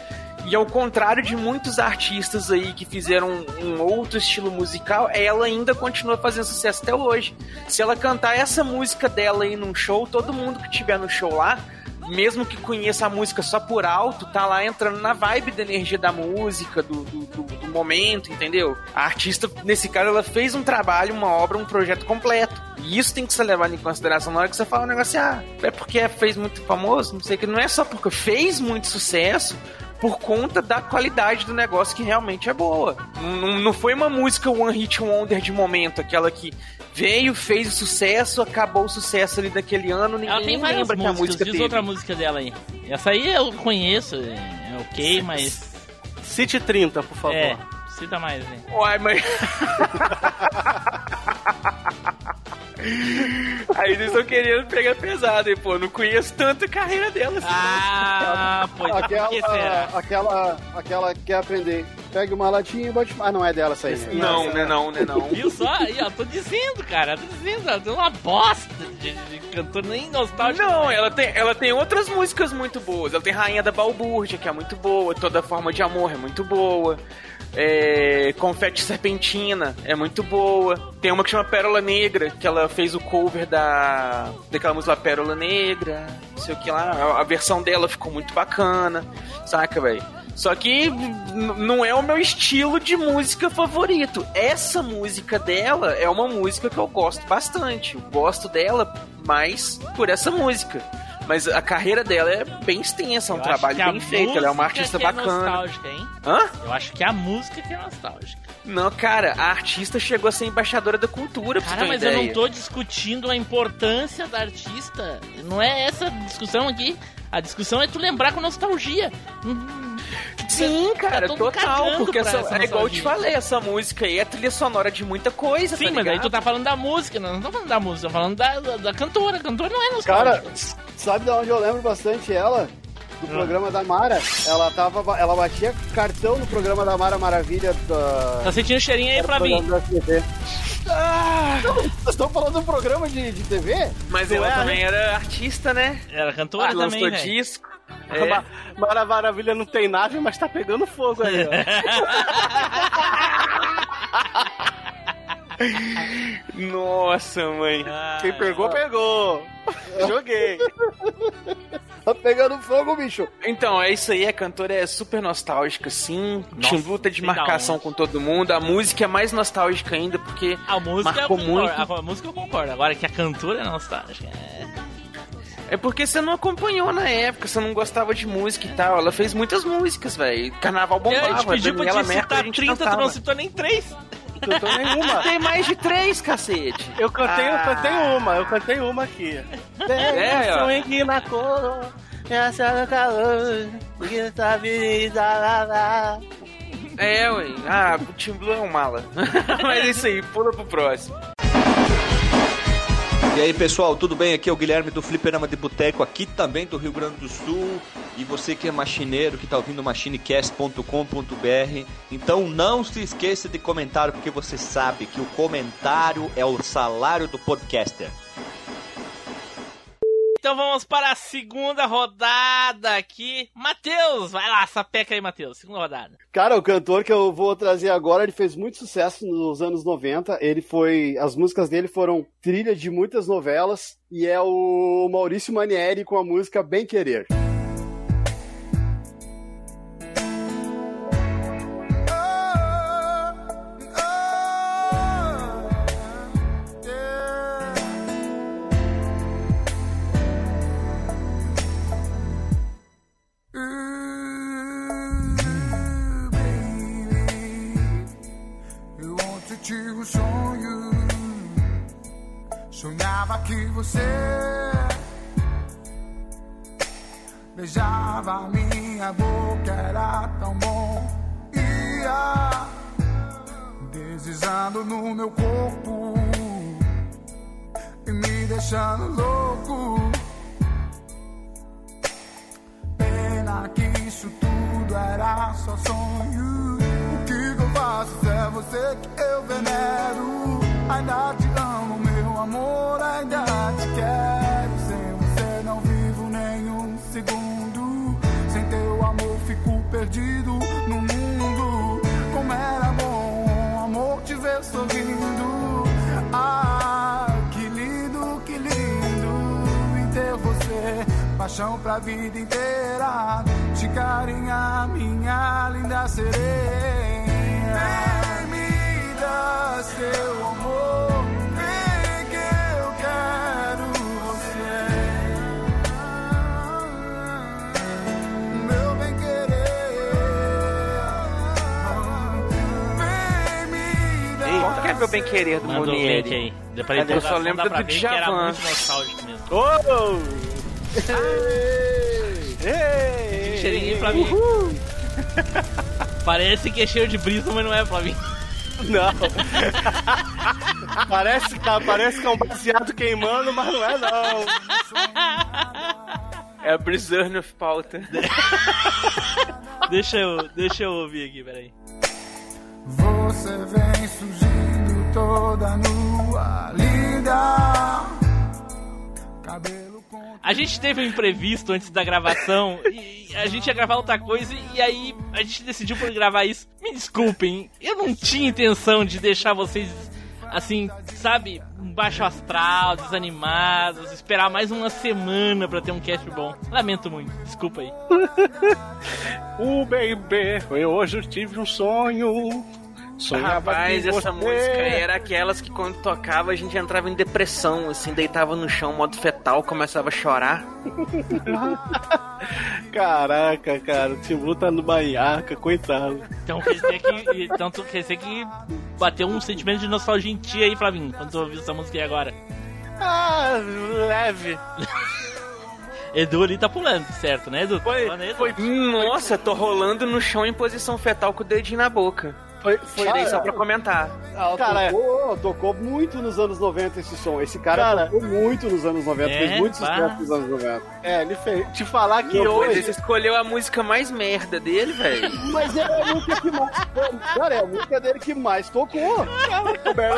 e ao contrário de muitos artistas aí que fizeram um outro estilo musical, ela ainda continua fazendo sucesso até hoje. Se ela cantar essa música dela aí num show, todo mundo que tiver no show lá, mesmo que conheça a música só por alto, tá lá entrando na vibe da energia da música, do, do, do- do momento, entendeu? A artista, nesse caso, ela fez um trabalho, uma obra, um projeto completo. E isso tem que ser levado em consideração na hora que você fala um negócio, ah, é porque fez muito famoso, não sei o que, não é só porque fez muito sucesso, por conta da qualidade do negócio que realmente é boa. Não, não foi uma música One Hit Wonder de momento, aquela que veio, fez o sucesso, acabou o sucesso ali daquele ano, ninguém Ela tem nem várias lembra músicas, que a música diz teve. outra música dela aí. Essa aí eu conheço, é ok, mas... City 30, por favor. É, cita mais, né? Uai, mas. Aí eles estão querendo pegar pesado, hein, pô. Não conheço tanto a carreira dela assim. Ah, pois por que será? Aquela, aquela, aquela que quer aprender. Pega uma latinha e bote. Ah, não é dela essa aí. né? Não, né, não, né, não. Viu só? Aí, ó, tô dizendo, cara, tô dizendo, ela tem uma bosta de, de cantor nem nostálgico. Não, ela tem, ela tem outras músicas muito boas. Ela tem Rainha da Balbúrdia, que é muito boa. Toda Forma de Amor é muito boa. É, Confete Serpentina é muito boa. Tem uma que chama Pérola Negra, que ela fez o cover da daquela música Pérola Negra, não sei o que lá. A, versão dela ficou muito bacana, saca, velho? Só que não é o meu estilo de música favorito. Essa música dela é uma música que eu gosto bastante. Eu gosto dela mais por essa música. Mas a carreira dela é bem extensa, é um Eu trabalho bem feito. Ela é uma artista que é bacana. nostálgica, hein? Hã? Eu acho que é a música que é nostálgica. Não, cara, a artista chegou a ser embaixadora da cultura, pra Cara, mas uma eu não ideia. tô discutindo a importância da artista. Não é essa discussão aqui. A discussão é tu lembrar com nostalgia. Hum, Sim, cara, Tá todo mundo total. Porque essa, essa é igual eu te nostalgia. falei, essa música aí é trilha sonora de muita coisa, Sim, tá mas aí tu tá falando da música, nós não estamos falando da música, tô falando da, da, da cantora. A cantora não é Cara, nostálgica. sabe de onde eu lembro bastante ela? Do programa da Mara. Ela tava. Ela batia cartão no programa da Mara Maravilha da. Tá sentindo cheirinho aí pra mim. Ah, vocês estão falando de um programa de, de TV? Mas ela é, também era artista, né? Era cantora Lançou também, velho. disco. É. É. Mara Maravilha não tem nave, mas tá pegando fogo aí, ó. Nossa, mãe. Quem pegou, pegou. Joguei. Tá pegando fogo, bicho. Então, é isso aí, a cantora é super nostálgica, sim. Nossa, Tinha luta de marcação com todo mundo. A música é mais nostálgica ainda, porque A música eu marcou concordo. muito. A música eu concordo. Agora que a cantora é nostálgica. É... É porque você não acompanhou na época, você não gostava de música e tal. Ela fez muitas músicas, velho. Carnaval Eu bombava, te pedi pra te citar gente 30, tu não citou nem 3. Cantou nenhuma. Tem mais de três, cacete. Eu cantei, eu Ah. cantei uma, eu cantei uma aqui. É, ó. Swing na cor, essa no calor, que tá vida lá, lá. É, ué. Ah, o Tim Blue é um mala. Mas é isso aí, pula pro próximo. E aí pessoal, tudo bem? Aqui é o Guilherme do Fliperama de Boteco, aqui também do Rio Grande do Sul. E você que é machineiro, que está ouvindo machinecast.com.br, então não se esqueça de comentar, porque você sabe que o comentário é o salário do podcaster. Então vamos para a segunda rodada aqui. Matheus, vai lá, sapeca aí, Matheus. Segunda rodada. Cara, o cantor que eu vou trazer agora, ele fez muito sucesso nos anos 90. Ele foi. As músicas dele foram trilha de muitas novelas. E é o Maurício Manieri com a música Bem Querer. Dá pra do ver que era muito nostálgico mesmo. Oh! Cheirinho pra mim. Parece que é cheio de brisa, mas não é pra mim. Não. parece, que- parece que é um baseado queimando, mas não é não. É a Brizurn of Pauta. deixa, eu, deixa eu ouvir aqui, peraí. Você vem surgindo toda nua. A gente teve um imprevisto antes da gravação e a gente ia gravar outra coisa e aí a gente decidiu por gravar isso. Me desculpem, eu não tinha intenção de deixar vocês assim, sabe, baixo astral, desanimados, esperar mais uma semana pra ter um cast bom. Lamento muito, desculpa aí. O baby, eu hoje tive um sonho. Sonhava Rapaz, essa você- música era aquelas que quando tocava a gente entrava em depressão, assim, deitava no chão, modo fetal, começava a chorar. Caraca, cara, o Timbu tá no banhaca, coitado. Então quer dizer que, então, tu- quer dizer que bateu um sentimento de nostalgia em ti aí, Flavinho, quando tu ouviu essa música aí agora. Ah, leve. Edu ali tá pulando, certo, né, Edu? Foi, foi, Nossa, tô rolando no chão em posição fetal com o dedinho na boca. Foi, foi Tirei só pra comentar. Ah, Cara, tocou, tocou muito nos anos 90 esse som. Esse cara, Cara, tocou muito nos anos 90, É, fez muito sucesso nos anos 90. É, ele fez. Te falar que hoje. Você escolheu a música mais merda dele, velho. Mas é a música que mais. Cara, é a música dele que mais tocou.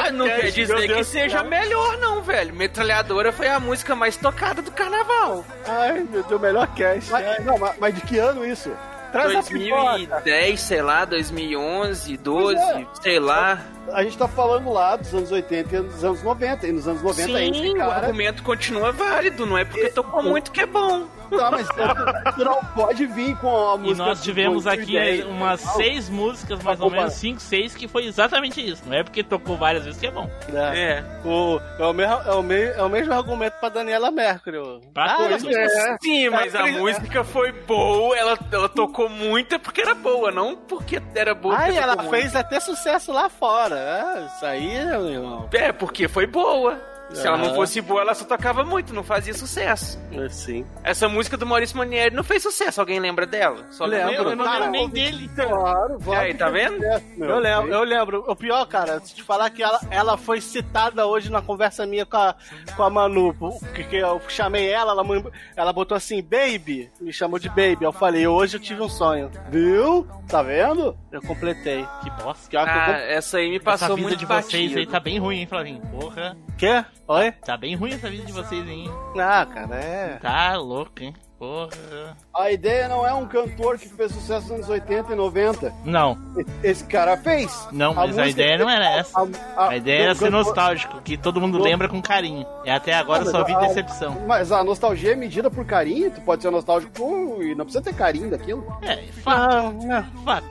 Ah, não quer dizer que seja melhor, não, velho. Metralhadora foi a música mais tocada do carnaval. Ai, meu Deus, melhor cast. Mas, não, mas, mas de que ano isso? Traz a pipoca. 2010, sei lá, 2011, 12, Pois é. sei lá. A gente tá falando lá dos anos 80 e dos anos 90. E nos anos 90 Sim, esse o cara. argumento continua válido, não é porque tocou muito que é bom. Tá, mas tu, tu não pode vir com a E música. nós de tivemos aqui 2010, umas seis músicas, mais ou menos, cinco, seis, que foi exatamente isso. Não é porque tocou várias vezes que é bom. É. O, é, o mesmo, é, o mesmo, é o mesmo argumento pra Daniela Mercury. Pra Ah, todos. é. Sim, mas a É. música foi boa, ela, ela tocou muito porque era boa, não porque era boa. Ai, porque ela tocou fez até sucesso lá fora. É, isso aí, meu irmão. É, porque foi boa. Se ela não fosse boa, ela só tocava muito, não fazia sucesso. É, Sim. Essa música do Maurício Manieri não fez sucesso, alguém lembra dela? Só Lembro. Eu não lembro nem dele. Claro, vai. aí, tá vendo? Eu lembro, eu lembro. O pior, cara, se te falar que ela, ela foi citada hoje na conversa minha com a, com a Manu. Porque eu chamei ela, ela, ela botou assim, baby, me chamou de baby. Eu falei, hoje eu tive um sonho. Viu? Tá vendo? Eu completei. Que bosta. Que hora que eu Ah, essa aí me Essa passou vida muito de vocês batido. aí tá bem ruim, hein, Flavinho? Porra. Quê? Oi? Tá bem ruim essa vida de vocês, hein? Ah, cara, é. Tá louco, hein? Porra. A ideia não é um cantor que fez sucesso nos anos 80 e 90. Não, Esse cara fez. não, mas a, música- ideia não era essa. A, A ideia era ser cantor- nostálgico, que todo mundo lembra com carinho. E até agora eu Não, só vi a- decepção. Mas a nostalgia é medida por carinho. Tu pode ser nostálgico e não precisa ter carinho daquilo. É, fato, Ah, não, fato.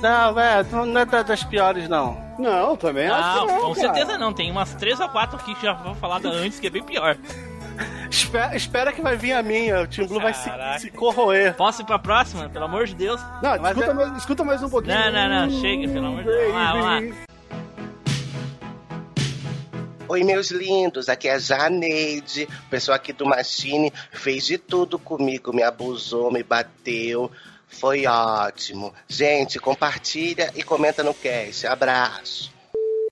não, é, não é da- das piores, não. Não, também acho Não, que não, com cara. certeza não. Tem umas três ou quatro aqui que já vou falar da antes, que é bem pior. Espera, espera que vai vir a minha. O Team Blue vai se, se corroer. Posso ir pra próxima? Pelo amor de Deus. Não, Mas escuta, é- mais, escuta mais um pouquinho. Não, não, não, chega, pelo amor de Deus. Vamos lá, vamos lá. Oi, meus lindos, aqui é a Janeide. O pessoal aqui do Machine fez de tudo comigo, me abusou, me bateu. Foi ótimo. Gente, compartilha e comenta no cast. Abraço.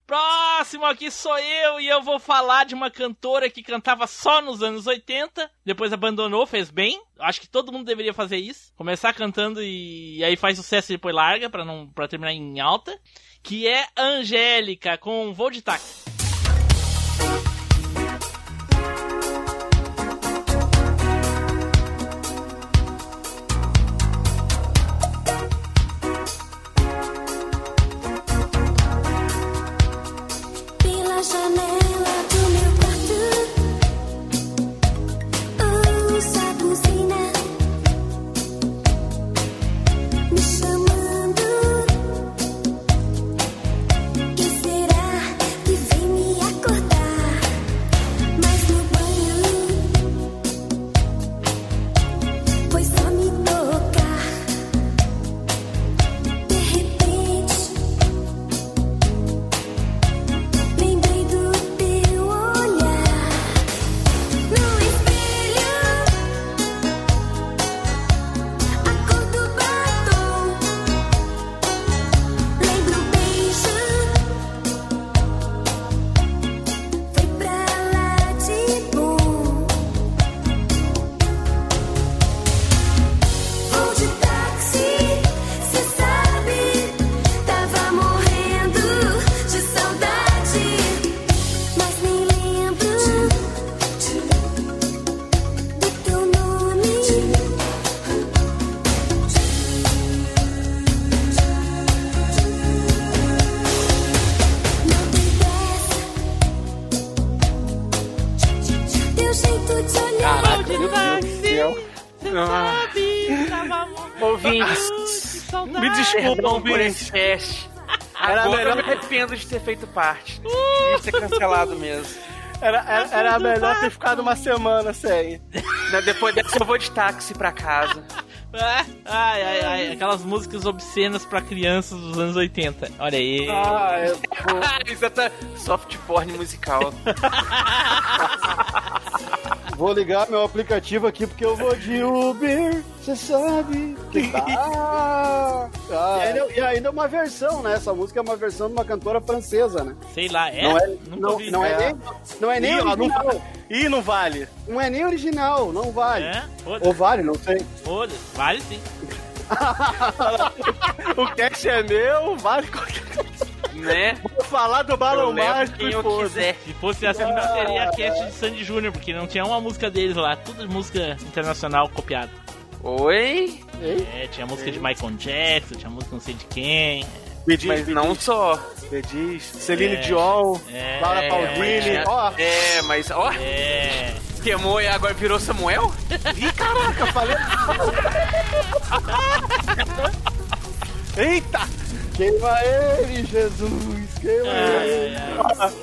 Próximo aqui sou eu e eu vou falar de uma cantora que cantava só nos anos 80, depois abandonou, fez bem. Acho que todo mundo deveria fazer isso. Começar cantando e aí faz sucesso e depois larga pra não para terminar em alta, que é Angélica com Voo de Táxi. Ter feito parte. Devia ser cancelado mesmo. Era, era, era melhor ter ficado uma semana sem. Né, Depois dessa eu vou de táxi pra casa. Ah, Ai, ai, ai, aquelas músicas obscenas pra crianças dos anos 80. Olha aí. Ah, é, Exata soft porn musical. Vou ligar meu aplicativo aqui porque eu vou de Uber. Você sabe que tá. Ah, e, ainda, e ainda uma versão, né? Essa música é uma versão de uma cantora francesa, né? Sei lá, é? Não é, não, não é nem, não é nem Ih, não original. vale. Ih, não vale. Não é nem original, não vale. É? Ou vale, não sei. foda-se. Vale sim. O cast é meu, vale qualquer coisa. Né? Vou falar do balão mágico quem eu foda. quiser. Se fosse assim, não seria cast de Sandy Júnior, porque não tinha uma música deles lá. Tudo música internacional copiada. Oi? É, tinha música de Michael Jackson, tinha música não sei de quem. Me diz, Mas não só. me diz. Celine É. Dion, É, Laura é. Ó, É, mas ó, É. queimou e agora virou Samuel? Ih, caraca, falei. Eita! Queima ele, Jesus, queima ele.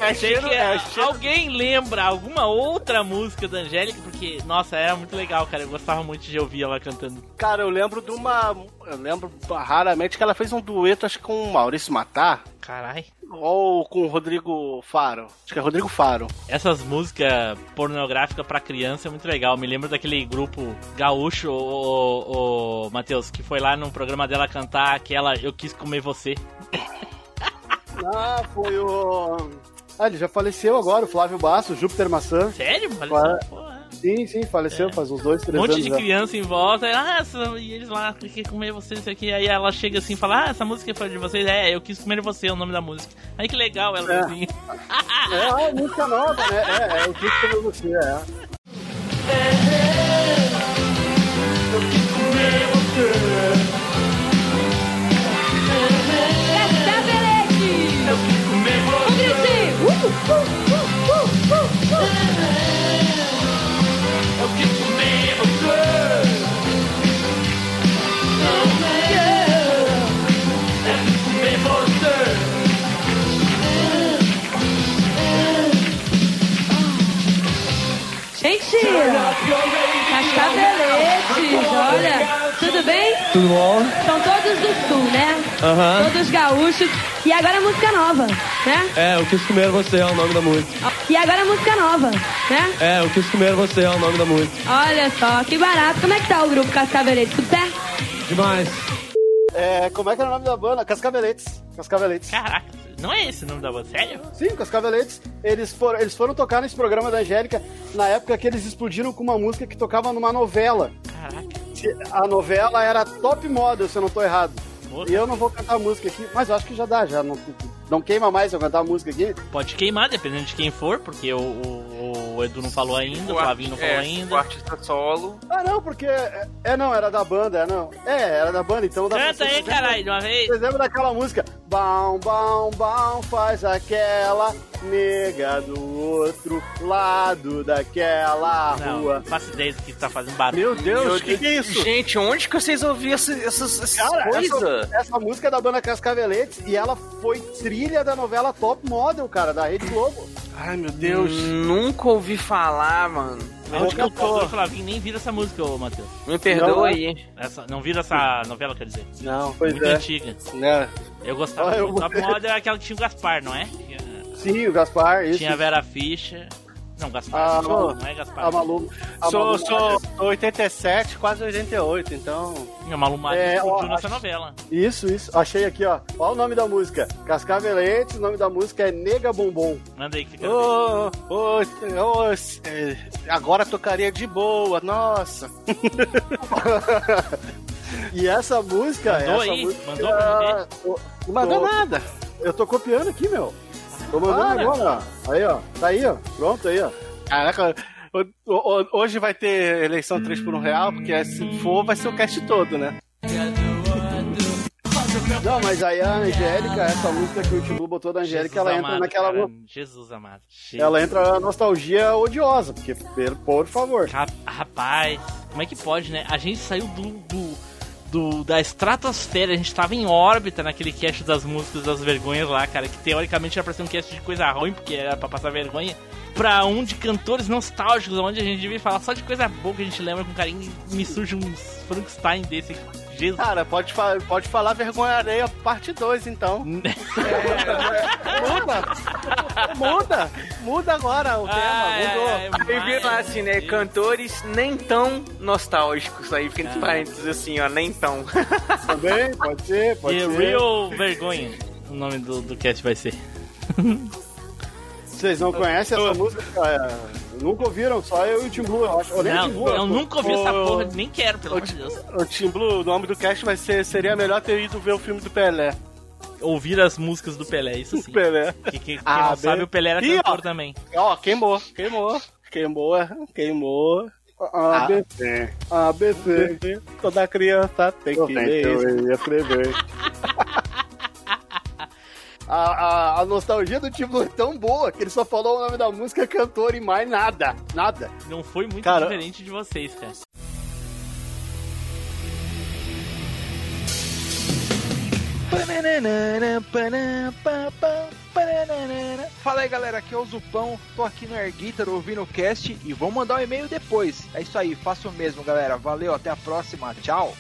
É cheiro, que é alguém lembra alguma outra música da Angélica, porque, nossa, era muito legal, cara. Eu gostava muito de ouvir ela cantando. Cara, eu lembro de uma. Eu lembro raramente que ela fez um dueto, acho que com o Maurício Matar. Carai. Ou com o Rodrigo Faro? Acho que é Rodrigo Faro. Essas músicas pornográficas pra criança é muito legal. Me lembro daquele grupo gaúcho, o, o, o Matheus, que foi lá no programa dela cantar aquela Eu Quis Comer Você. Ah, foi o. Ah, ele já faleceu agora, o Flávio Basso, Júpiter Maçã. Sério? Faleceu? Faleceu? Sim, sim, faleceu faz uns dois, Um três monte anos. de já. criança em volta, ah, essa- e eles lá, quer comer você, isso aqui. Aí ela chega assim e fala, ah, essa música foi de vocês? É, eu quis comer você, é o nome da música. Aí que legal ela É. assim. É, a música nova, né? É, é o que pra você, é. Castabelete! Um gritinho! Uh, uh, uh, uh, uh, uh. Gente, Castabeletes, olha, tudo bem? Tudo bom? São todos do sul, né? Aham. Todos gaúchos. E agora música nova, né? É, eu quis comer você é o nome da música. E agora música nova, né? É, eu quis comer você é o nome da música. Olha só, que barato. Como é que tá o grupo Castabeletes? Tudo certo? Demais. É, como é que era o nome da banda? Cascaveletes. Cascaveletes. Caraca, não é esse o nome da banda, sério? Sim, Cascaveletes. Eles foram, eles foram tocar nesse programa da Angélica na época que eles explodiram com uma música que tocava numa novela. Caraca. A novela era Top Model, se eu não tô errado. E eu não vou cantar a música aqui, mas eu acho que já dá, já não, não queima mais se eu cantar a música aqui. Pode queimar, dependendo de quem for, porque o, o- o Edu não falou ainda, o Flavinho não falou é, ainda. O artista solo. Ah, não, porque. É, é, não, era da banda, é, não. É, era da banda, então dá pra- Canta aí, caralho, de uma vez. Vocês lembram daquela música? Bam, bam, bam, faz aquela nega do outro lado daquela Não, rua. não faço ideia do que tá fazendo barulho. Meu Deus, que que é isso? Gente, onde que vocês ouviram essas, essas, Cara, coisas? essa, essa música é da banda Cascaveletes e ela foi trilha da novela Top Model, cara, da Rede Globo. Ai, meu Deus. Nunca ouvi falar, mano. Onde que eu tô? O Flavinho nem vira essa música, ô Matheus. Me perdoa Não, aí. Essa, não vira essa novela, quer dizer. Não, Pois Muito é. antiga. né? Eu gostava. Ah, eu O Top Model é aquela que tinha o Gaspar, não é? Tinha, Sim, o Gaspar, isso. tinha a Vera Fischer. Não, Gaspar. Ah, não, Malu- não é Gaspar. A Malu. A Sou, Malu sou, sou 87, quase 88, então. A Malu Maria É, ó, nessa novela. Isso, isso. Achei aqui, ó. Olha o nome da música. Cascaveletes, o nome da música é Nega Bombom. Manda aí que Ô, ô, ô, é, agora tocaria de boa, nossa. E essa música. Mandou essa aí? música, Mandou pra Tô- Não mandou nada. Eu tô copiando aqui, meu. Tô mandando Para. agora, ó. Aí, ó. Tá aí, ó. Pronto aí, ó. Caraca, hoje vai ter eleição 3 por 1 real, porque se for, vai ser o cast todo, né? Não, mas aí a Angélica, essa música que o Timbu botou da Angélica, ela entra amado, naquela. cara, Jesus amado. Ela entra na nostalgia odiosa, porque, por, favor. Ra- Rapaz, como é que pode, né? A gente saiu do, do, do- da estratosfera, a gente tava em órbita naquele cast das músicas das vergonhas lá, cara, que teoricamente era pra ser um cast de coisa ruim, porque era pra passar vergonha, pra um de cantores nostálgicos, onde a gente devia falar só de coisa boa que a gente lembra com carinho e me surge uns Frankenstein desse. Jesus. Cara, pode, fa pode falar vergonha areia parte 2, então. É, muda! Muda! Muda agora o tema, Ah, mudou. é, Aí vira lá assim, né? Cantores nem tão nostálgicos. Aí fica Ah. entre parênteses assim, ó, nem tão. Também, pode ser, pode The ser. Real Vergonha. O nome do, do cast vai ser. Vocês não conhecem essa música? É, nunca ouviram, só eu e o Tim Blue, eu acho. Eu nem o Não, Blue, eu nunca ouvi essa Ô, porra, nem quero, pelo amor de Deus. O Tim Blue, o nome do cast vai ser Seria melhor ter ido ver o filme do Pelé. Ouvir as músicas do Pelé, isso sim. Pelé. Que, que- quem Ah, não sabe, bem- o Pelé era ó. cantor também. Ó, queimou, queimou, queimou, queimou. ABC, ABC. Toda criança tem Eu que ler isso. que escrever. A, a, a nostalgia do Tim Blue é tão boa que ele só falou o nome da música, cantor e mais nada. Nada. Não foi muito Cara- diferente de vocês, cara. Fala aí galera, aqui é o Zupão, tô aqui no Air Guitar ouvindo o cast e vou mandar um e-mail depois. É isso aí, faça o mesmo galera, valeu, até a próxima, tchau.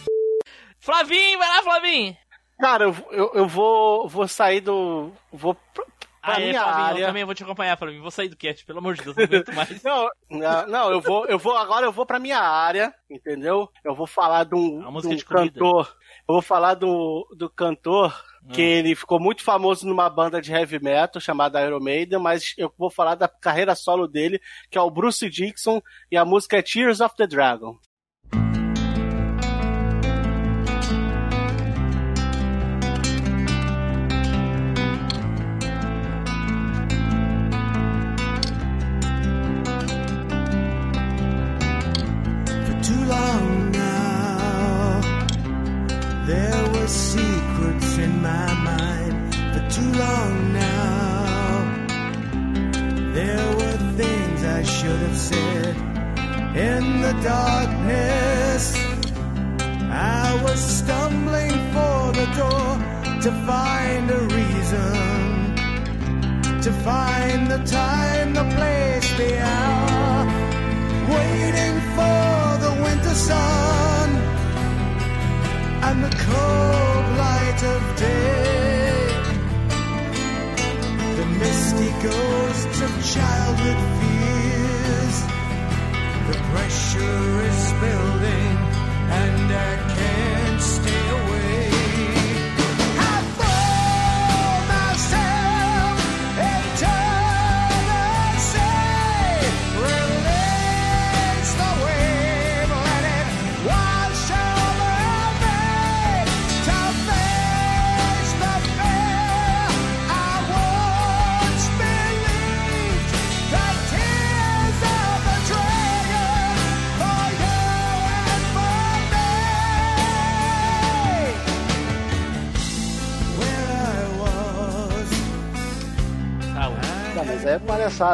Flavinho, vai lá, Flavinho! Cara, eu, eu, eu vou, vou sair do. Vou Ah, é, minha Flavinho, eu área. também vou te acompanhar, Flavinho. Vou sair do cast, pelo amor de Deus, não aguento mais. Não, não, não, eu vou, eu vou agora eu vou pra minha área, entendeu? Eu vou falar de um, de um de comida. cantor. Eu vou falar do, do cantor que Ah. ele ficou muito famoso numa banda de heavy metal chamada Iron Maiden, mas eu vou falar da carreira solo dele, que é o Bruce Dixon, e a música é Tears of the Dragon.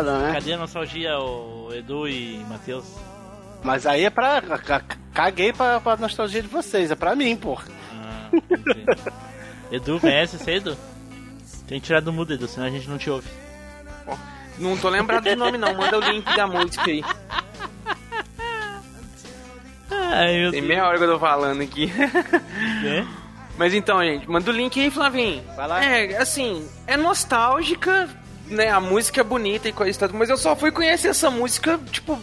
Palhaçada, né? Cadê a nostalgia, o Edu e Matheus? Mas aí é pra. ca- Caguei pra, pra nostalgia de vocês, é pra mim, porra. Ah. Edu, conhece você, Edu? Tem que tirar do mudo, Edu, senão a gente não te ouve. Não tô lembrado do nome não, manda o link da música aí. Ai, meu Tem Deus. meia hora que eu tô falando aqui. É? Mas então, gente, manda o link aí, Flavinho. Vai lá. É, assim, é nostálgica, né? A música é bonita e coisa e mas eu só fui conhecer essa música, tipo,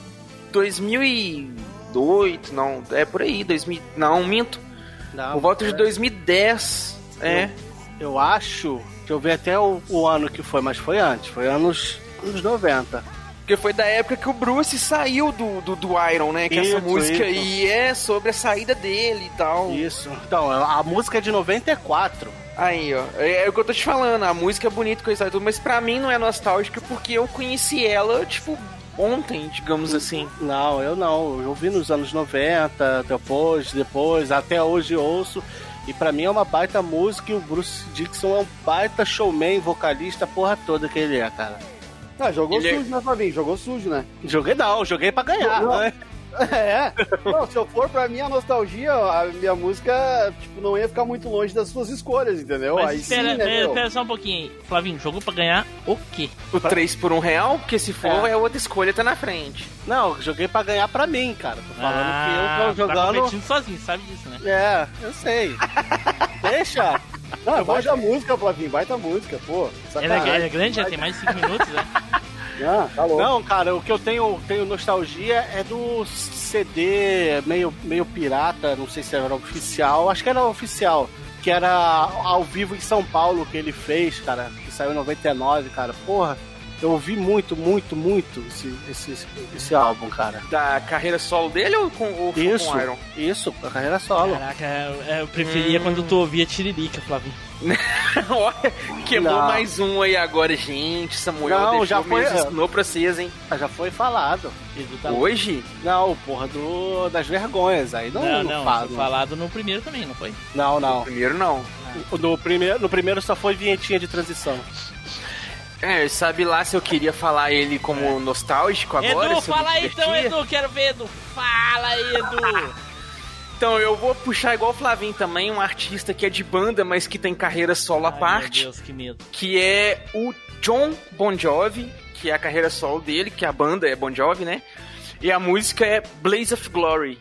2008, não, é por aí, 2000, não, minto. Não, Por volta de é. 2010, é. Eu acho. Deixa eu ver até o, o ano que foi, mas foi antes. Foi anos, anos 90. Porque foi da época que o Bruce saiu do, do, do Iron, né? Que essa Isso, música isso. aí é sobre a saída dele e tal. Isso. Então, a música é de 94. Aí, ó. É, é o que eu tô te falando, a música é bonita, coisa e tudo, mas pra mim não é nostálgica porque eu conheci ela, tipo, ontem, digamos assim. Não, eu não. Eu ouvi nos anos 90, depois, depois, até hoje ouço. E pra mim é uma baita música e o Bruce Dixon é um baita showman, vocalista, a porra toda que ele é, cara. Ah, jogou Ele é- sujo, né, Fabinho? Jogou sujo, né? Joguei não, joguei pra ganhar, Não. né? É. Não, se eu for pra mim a nostalgia, a minha música, tipo, não ia ficar muito longe das suas escolhas, entendeu? Mas Aí espera, sim, né, espera, só um pouquinho aí. Flavinho, jogou pra ganhar o quê? O 3 por 1 real, porque se for, É. é, outra escolha, tá na frente. Não, joguei pra ganhar pra mim, cara. Tô falando Ah, que eu Tá tô jogando. competindo sozinho, sabe disso, né? É, eu sei. Deixa. Não, baita música, Flavinho, baita música, pô. É, ela é grande, já tem mais de 5 minutos, né? Ah, tá louco. Não, cara, o que eu tenho, tenho nostalgia é do CD meio, meio pirata, não sei se era oficial, acho que era oficial, que era ao vivo em São Paulo que ele fez, cara, que saiu em 99, cara. Porra, eu ouvi muito, muito, muito esse, esse, esse álbum, cara. Da carreira solo dele ou com, ou Isso, com Iron? isso, a carreira solo. Caraca, eu, eu preferia Hum. quando tu ouvia Tiririca, Flavinho. Olha, queimou Não. mais um aí agora, gente. Samuel Não, já foi- mesmo, ensinou pra vocês, hein? Ah, Já foi falado. Tá Hoje? Não, porra do, das vergonhas, aí não, Não, não, não, falo. falado no primeiro também, não foi? Não, não. Primeiro não. No primeiro, no primeiro só foi vinhetinha de transição. É, sabe lá se eu queria falar ele como nostálgico agora? Edu, fala aí então? Edu, quero ver, Edu. Fala aí, Edu. Então, eu vou puxar igual o Flavinho também, um artista que é de banda, mas que tem carreira solo à Ai, parte. Meu Deus, que medo. que é o John Bon Jovi, que é a carreira solo dele, que a banda é Bon Jovi, né? E a música é Blaze of Glory.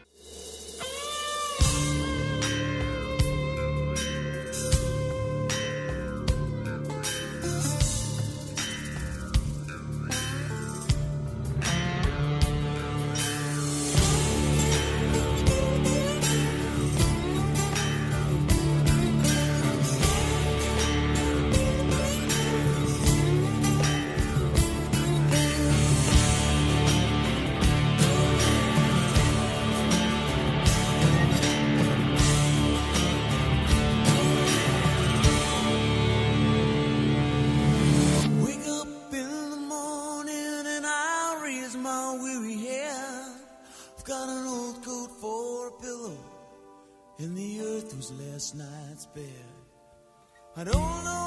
Bed. I don't know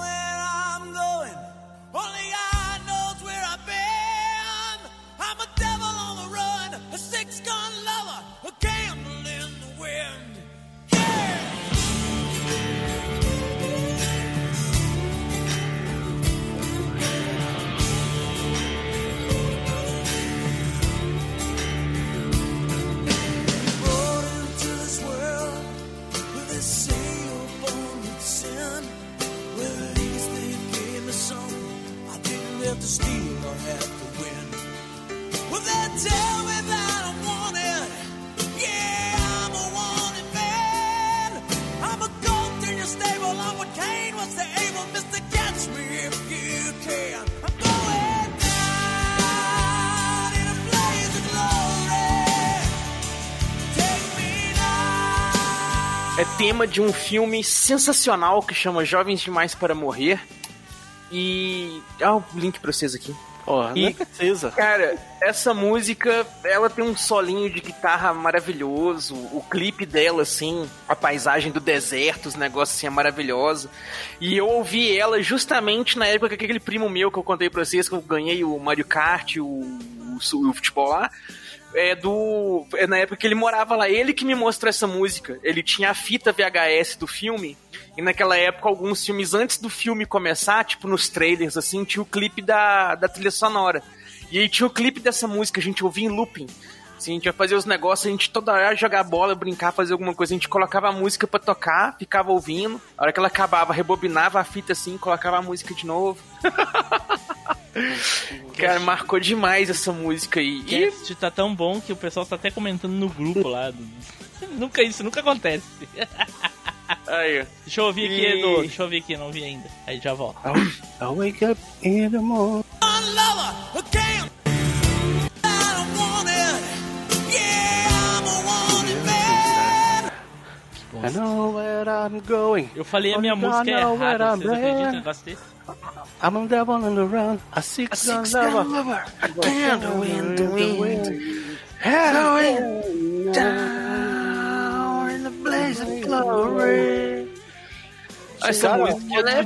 tema de um filme sensacional que chama Jovens Demais para Morrer. E. Ah, o link pra vocês aqui. Porra, E- não precisa. Cara, essa música, ela tem um solinho de guitarra maravilhoso. O clipe dela, assim, a paisagem do deserto, os negócios assim, é maravilhoso. E eu ouvi ela justamente na época que aquele primo meu que eu contei pra vocês, que eu ganhei o Mario Kart, o, o, o futebol lá. É do. É na época que ele morava lá. Ele que me mostrou essa música. Ele tinha a fita VHS do filme. E naquela época, alguns filmes, antes do filme começar, tipo nos trailers, assim, tinha o clipe da, da trilha sonora. E aí tinha o clipe dessa música, a gente ouvia em looping. Assim, a gente ia fazer os negócios, a gente toda hora jogar bola, brincar, fazer alguma coisa. A gente colocava a música pra tocar, ficava ouvindo. A hora que ela acabava, rebobinava a fita assim, colocava a música de novo. Cara, marcou demais essa música aí. O E cast tá tão bom que o pessoal tá até comentando no grupo lá. nunca isso, nunca acontece. Aí. Deixa eu ouvir aqui, E- Edu. Deixa eu ouvir aqui, não ouvi ainda. Aí já volto. I wake up in the morning. I know where I'm going. Eu falei a minha música God know where errada, I'm vocês acreditam negócio desse? I'm a devil on the run, a six gun lover, a candle in the wind. Going down in the blaze of glory. Essa Cara, música ela é,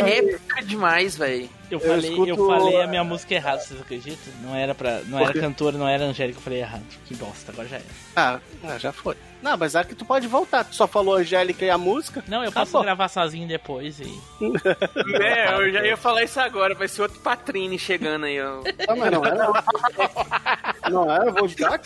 é épica demais, velho. Eu Eu falei, eu, escuto- falei a minha música errada, vocês acreditam? Não era pra. Não era cantora, não era Angélica, eu falei errado. Que bosta, agora já era. Ah, ah, já foi. Não, mas é que tu pode voltar. Tu só falou Angélica e a música. Não, eu Tá posso bom. gravar sozinho depois e. É, eu já ia falar isso agora, vai ser outro Patrine chegando aí, ó. Ah, mas não era. Não era Vodka?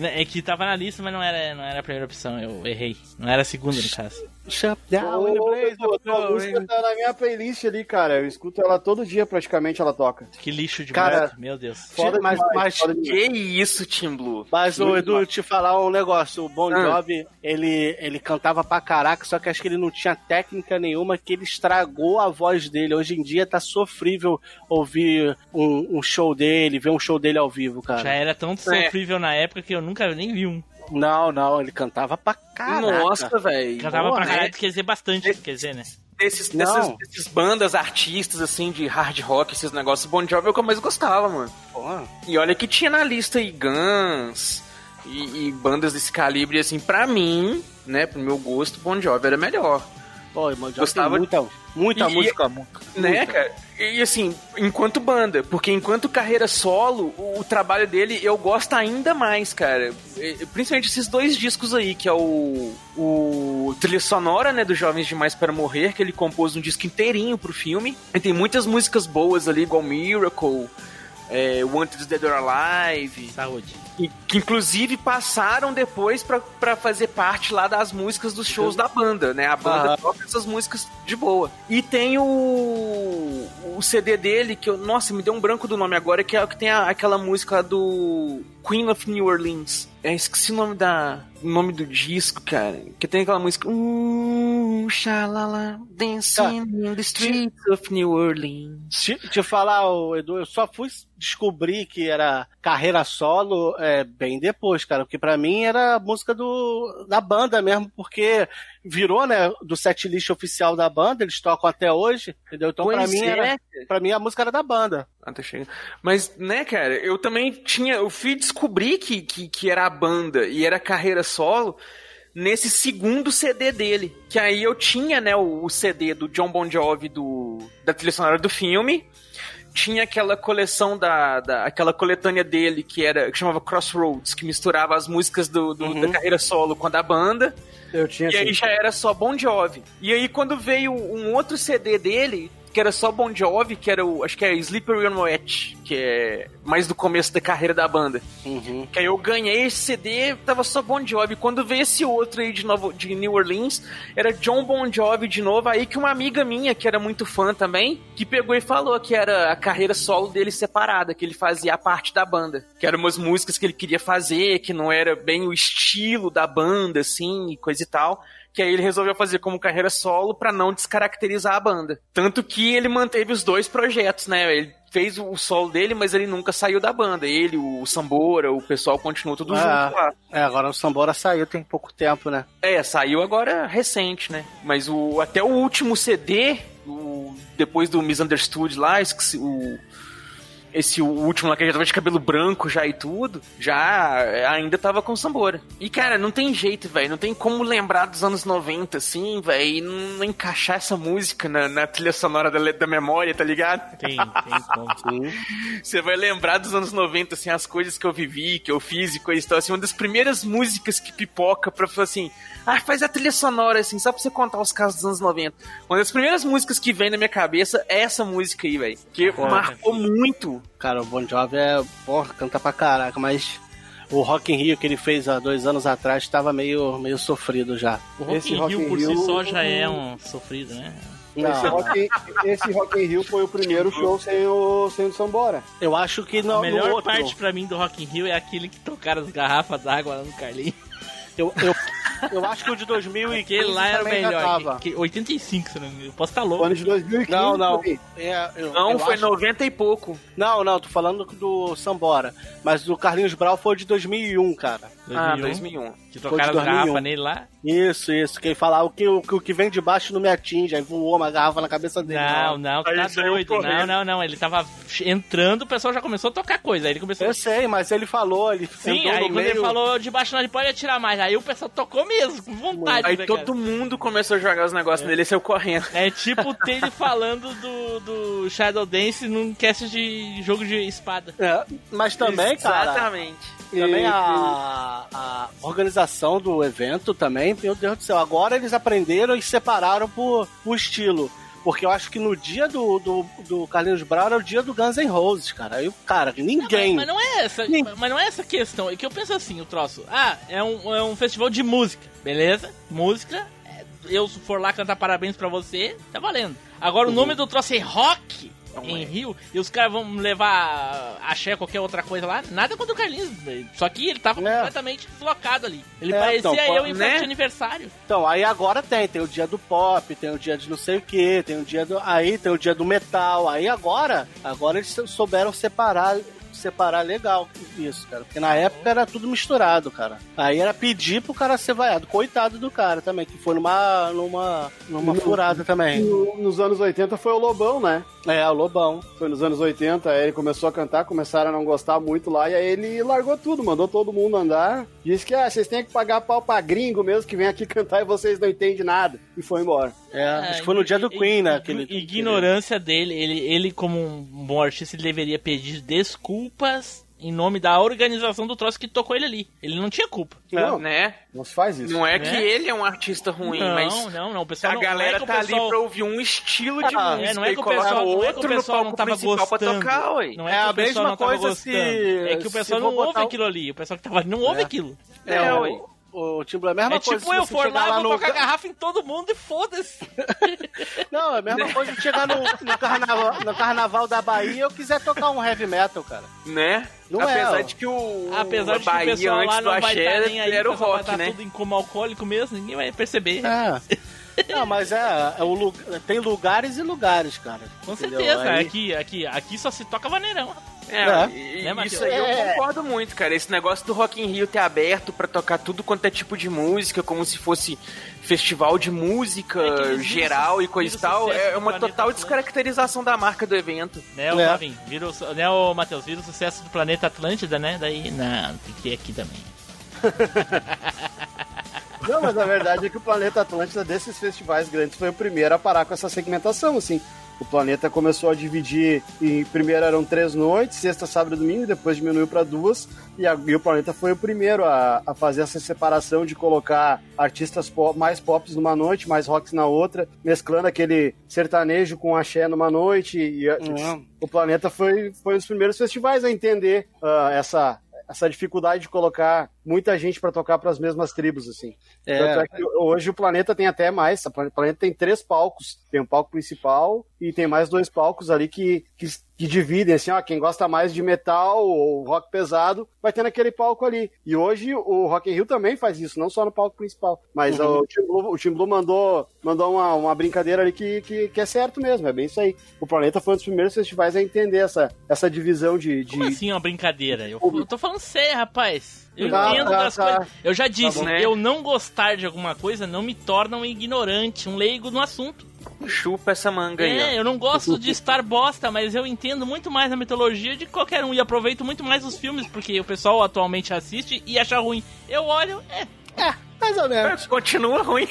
É que tava na lista, mas não era, não era a primeira opção, eu errei. Não era a segunda, no caso. Shut down in the Ô, blaze tua música tá na minha playlist ali, cara. Eu escuto ela todo dia, praticamente, ela toca. Que lixo de Cara, meu Deus. Foda mas, demais, mas, foda demais. Que isso, Tim Blue? mas ô, Edu, te falar um negócio. O Bon Ah. Jovi, ele, ele cantava pra caraca, só que acho que ele não tinha técnica nenhuma, que ele estragou a voz dele. Hoje em dia tá sofrível ouvir um, um show dele, ver um show dele ao vivo, cara. Já era tão sofrível na época que eu nunca nem vi um. Não, não, ele cantava pra caraca. Nossa, velho. Cantava Porra, pra caralho, é. quer dizer bastante, quer dizer, né? Desses, Não. dessas, desses bandas, artistas, assim, de hard rock, esses negócios, Bon Jovi é o que eu mais gostava, mano. Porra. E olha que tinha na lista aí Guns e, e bandas desse calibre, assim, pra mim, né, pro meu gosto, Bon Jovi era melhor. Pô, Jovi Gostava tem muita, muita E- música, muita. Né, cara? E assim, enquanto banda, porque enquanto carreira solo, o, o trabalho dele eu gosto ainda mais, cara. E- Principalmente esses dois discos aí, que é o, o trilha sonora, né, do Jovens Demais para Morrer, que ele compôs um disco inteirinho pro filme. E tem muitas músicas boas ali, igual Miracle, é, Wanted Dead or Alive. Saúde. E, que inclusive passaram depois pra, pra fazer parte lá das músicas dos shows da banda, né? A banda Aham. toca essas músicas de boa. E tem o, o CD dele, que eu, nossa, me deu um branco do nome agora, que é o que tem a- aquela música do Queen of New Orleans. É, esqueci o nome da o nome do disco, cara. Que tem aquela música. Uh, shalala, dancing in the streets of New Orleans. Te, te falar, Edu, eu só fui descobrir que era carreira solo é, bem depois, cara. Porque pra mim era a música do, da banda mesmo, porque virou, né, do setlist oficial da banda, eles tocam até hoje, entendeu? Então pra mim, é, era, pra mim a música era da banda. Ah, tá chegando. Mas, né, cara, eu também tinha. Eu fui descobrir que, que, que era a banda e era carreira solo nesse segundo CD dele. Que aí eu tinha, né, o, o CD do John Bon Jovi do, da trilha sonora do filme. Tinha aquela coleção da, da aquela coletânea dele que era que chamava Crossroads, que misturava as músicas do, do- da carreira solo com a da banda. Eu tinha E aí assim. já era só Bon Jovi. E aí quando veio um outro CD dele, que era só Bon Jovi, que era o, acho que é Slippery on Wet, que é mais do começo da carreira da banda. Que aí eu ganhei esse CD, tava só Bon Jovi. Quando veio esse outro aí de novo, de New Orleans, era John Bon Jovi de novo. Aí que uma amiga minha, que era muito fã também, que pegou e falou que era a carreira solo dele separada, que ele fazia a parte da banda. Que eram umas músicas que ele queria fazer, que não era bem o estilo da banda, assim, e coisa e tal. Que aí ele resolveu fazer como carreira solo pra não descaracterizar a banda. Tanto que ele manteve os dois projetos, né? Ele fez o solo dele, mas ele nunca saiu da banda. Ele, o Sambora, o pessoal continuou tudo Ah, junto lá. É, agora o Sambora saiu tem pouco tempo, né? É, saiu agora recente, né? Mas o até o último CD, o, depois do Misunderstood lá, esqueci, o esse último lá que já tava de cabelo branco já e tudo, já é, ainda tava com Sambora. E cara, não tem jeito, velho, não tem como lembrar dos anos 90 assim, velho, e não encaixar essa música na, na trilha sonora da, da memória, tá ligado? Tem, tem como. Você vai lembrar dos anos 90, assim, as coisas que eu vivi, que eu fiz e coisa e tal. Assim, uma das primeiras músicas que pipoca pra falar assim, ah, faz a trilha sonora, assim, só pra você contar os casos dos anos 90. Uma das primeiras músicas que vem na minha cabeça é essa música aí, velho. Que marcou muito. Cara, o Bon Jovi é, porra, canta pra caraca, mas o Rock in Rio que ele fez há dois anos atrás estava meio, meio sofrido já. O Rock in Rio por si só já é um sofrido, né? Esse rock, in- esse Rock in Rio foi o primeiro show sem o, sem o Sambora. Eu acho que não, a melhor parte pra mim do Rock in Rio é aquele que trocaram as garrafas d'água lá no Carlinhos. Eu, eu, eu acho que o de 2015 Aquele lá era o também já melhor. tava. Que, que 85, se não me engano. Eu posso estar louco. Ano de 2015. Não, não. também. É, eu- Não, eu foi acho- 90 e pouco. Não, não, tô falando do Sambora. Mas do Carlinhos Brau foi de 2001, cara. Ah, 2001. Que as garrafas 2001. nele lá. Isso, isso. Que ele falava o que, o, que- o que vem de baixo não me atinge. Aí voou uma garrafa na cabeça dele. Não, não, Aí tá doido. Não, não, não. Ele tava entrando, o pessoal já começou a tocar coisa. Aí ele começou Eu sei, mas ele falou, ele Sim, aí no quando meio... ele falou de baixo nós pode atirar mais. Aí o pessoal tocou mesmo, com vontade. Aí né, todo cara? mundo começou a jogar os negócios nele e saiu correndo. É tipo o ele falando do, do Shadow Dance num cast de jogo de espada. É, mas também, cara... Exatamente. Também E- a, a organização do evento também, meu Deus do céu. Agora eles aprenderam e separaram por, por estilo. Porque eu acho que no dia do, do, do Carlinhos Brown era o dia do Guns N' Roses, cara. Aí, cara, ninguém. Mas não é essa, mas não é essa questão. É que eu penso assim, o troço. Ah, é um, é um festival de música, beleza? Música. é, Eu se for lá cantar parabéns pra você, tá valendo. Agora o nome do troço é rock em Rio e os caras vão levar axé qualquer outra coisa lá. Nada contra o Carlinhos, velho. só que ele tava completamente flocado ali. Ele É, parecia então, eu em né? de aniversário. Então, aí agora tem, tem o dia do pop, tem o dia de não sei o que, tem o dia do. Aí tem o dia do metal. Aí agora, agora eles souberam separar. Separar legal isso, cara. Porque na época era tudo misturado, cara. Aí era pedir pro cara ser vaiado. Coitado do cara também, que foi numa. numa. numa No- furada também. No- nos anos 80 foi o Lobão, né? É, o Lobão. Foi nos anos 80, aí ele começou a cantar, começaram a não gostar muito lá, e aí ele largou tudo, mandou todo mundo andar. Disse que, ah, vocês têm que pagar pau pra gringo mesmo, que vem aqui cantar e vocês não entendem nada. E foi embora. É, acho que foi no dia do Queen, né? Aquele, Ignorância dele, ele, ele como um bom artista, ele deveria pedir desculpas em nome da organização do troço que tocou ele ali. Ele não tinha culpa. Não, né? Não se faz isso. Não é Né? que ele é um artista ruim, Não, mas não, não, o pessoal a não- galera não é que o tá pessoal- ali pra ouvir um estilo de Ah, música é, não é que o pessoal, não é que o outro no pessoal não tava gostando. pra tocar, ué. Não é, É que a o pessoal mesma não tava coisa gostando. se- É que o pessoal não ouve o- aquilo ali. O pessoal que tava ali não ouve É. aquilo. É, É, o, ué. O Timbu é a mesma É coisa. tipo eu for lá, lá vou no. tocar garrafa em todo mundo e foda-se. Não, é a mesma coisa de chegar no, no, carnaval, no carnaval da Bahia e eu quiser tocar um heavy metal, cara. Né? Não Apesar é, de que o Apesar de que o pessoal antes lá do não vai estar Axé nem aí, era o pessoal vai rock, tá né? tudo em como alcoólico mesmo, ninguém vai perceber. É. Não, mas é, é o tem lugares e lugares, cara. Com Entendeu? certeza, Aí- aqui, aqui, aqui só se toca vaneirão. É, É. e- Né, isso aí eu É. concordo muito, cara. Esse negócio do Rock in Rio ter aberto pra tocar tudo quanto é tipo de música, como se fosse festival de música É geral e coisa e tal, é do uma total Atlântico. descaracterização da marca do evento. Né, o É. Marvin? Vira o, né, o Matheus? Vira o sucesso do planeta Atlântida, né? Daí, não, tem que ter aqui também. Não, mas a verdade é que o Planeta Atlântida, desses festivais grandes, foi o primeiro a parar com essa segmentação, assim. O planeta começou a dividir em primeiro eram três noites, sexta, sábado e domingo, depois diminuiu para duas, e, a- e o planeta foi o primeiro a, a fazer essa separação de colocar artistas pop, mais pop numa noite, mais rocks na outra, mesclando aquele sertanejo com axé numa noite. E, a- o planeta foi, foi um dos primeiros festivais a entender ah, essa, essa dificuldade de colocar muita gente para tocar para as mesmas tribos, assim. É. Tanto é que hoje o planeta tem até mais. O planeta tem três palcos. Tem um palco principal e tem mais dois palcos ali que, que, que dividem, assim, ó, quem gosta mais de metal ou rock pesado, vai ter naquele palco ali. E hoje o Rock in Rio também faz isso, não só no palco principal. Mas Uhum. o Tim Blue, o Tim Blue mandou, mandou uma, uma brincadeira ali que, que, que é certo mesmo, é bem isso aí. O planeta foi um dos primeiros festivais a entender essa, essa divisão de. de... Como assim uma brincadeira? Eu, eu tô falando sério, rapaz. Eu Tá, entendo tá, das tá. coisas. Eu já disse, bom. eu não gostar de alguma coisa não me torna um ignorante, um leigo no assunto. Chupa essa manga aí. É, eu não gosto de estar bosta, mas eu entendo muito mais a mitologia de qualquer um e aproveito muito mais os filmes, porque o pessoal atualmente assiste e acha ruim. Eu olho, é. É, mais ou menos. Continua ruim.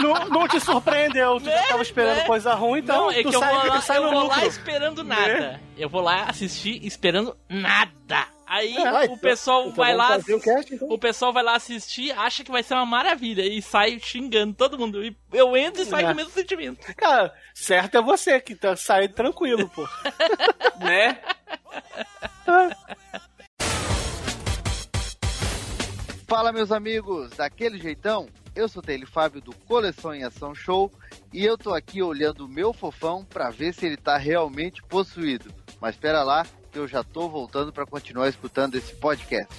não, não te surpreendeu, tu já tava esperando né? coisa ruim, então não, é tu que eu sai, vou lá, eu vou lá esperando nada. Né? Eu vou lá assistir esperando nada. Aí É, vai, o pessoal então vai vamos lá. fazer o cast, então. O pessoal vai lá assistir, acha que vai ser uma maravilha e sai xingando todo mundo. E eu entro e saio É. com o mesmo sentimento. Cara, certo é você que tá saindo tranquilo, pô. né? Fala, meus amigos, daquele jeitão? Eu sou o Taylor Fábio do Coleção em Ação Show e eu tô aqui olhando o meu fofão pra ver se ele tá realmente possuído. Mas espera lá, eu já tô voltando pra continuar escutando esse podcast.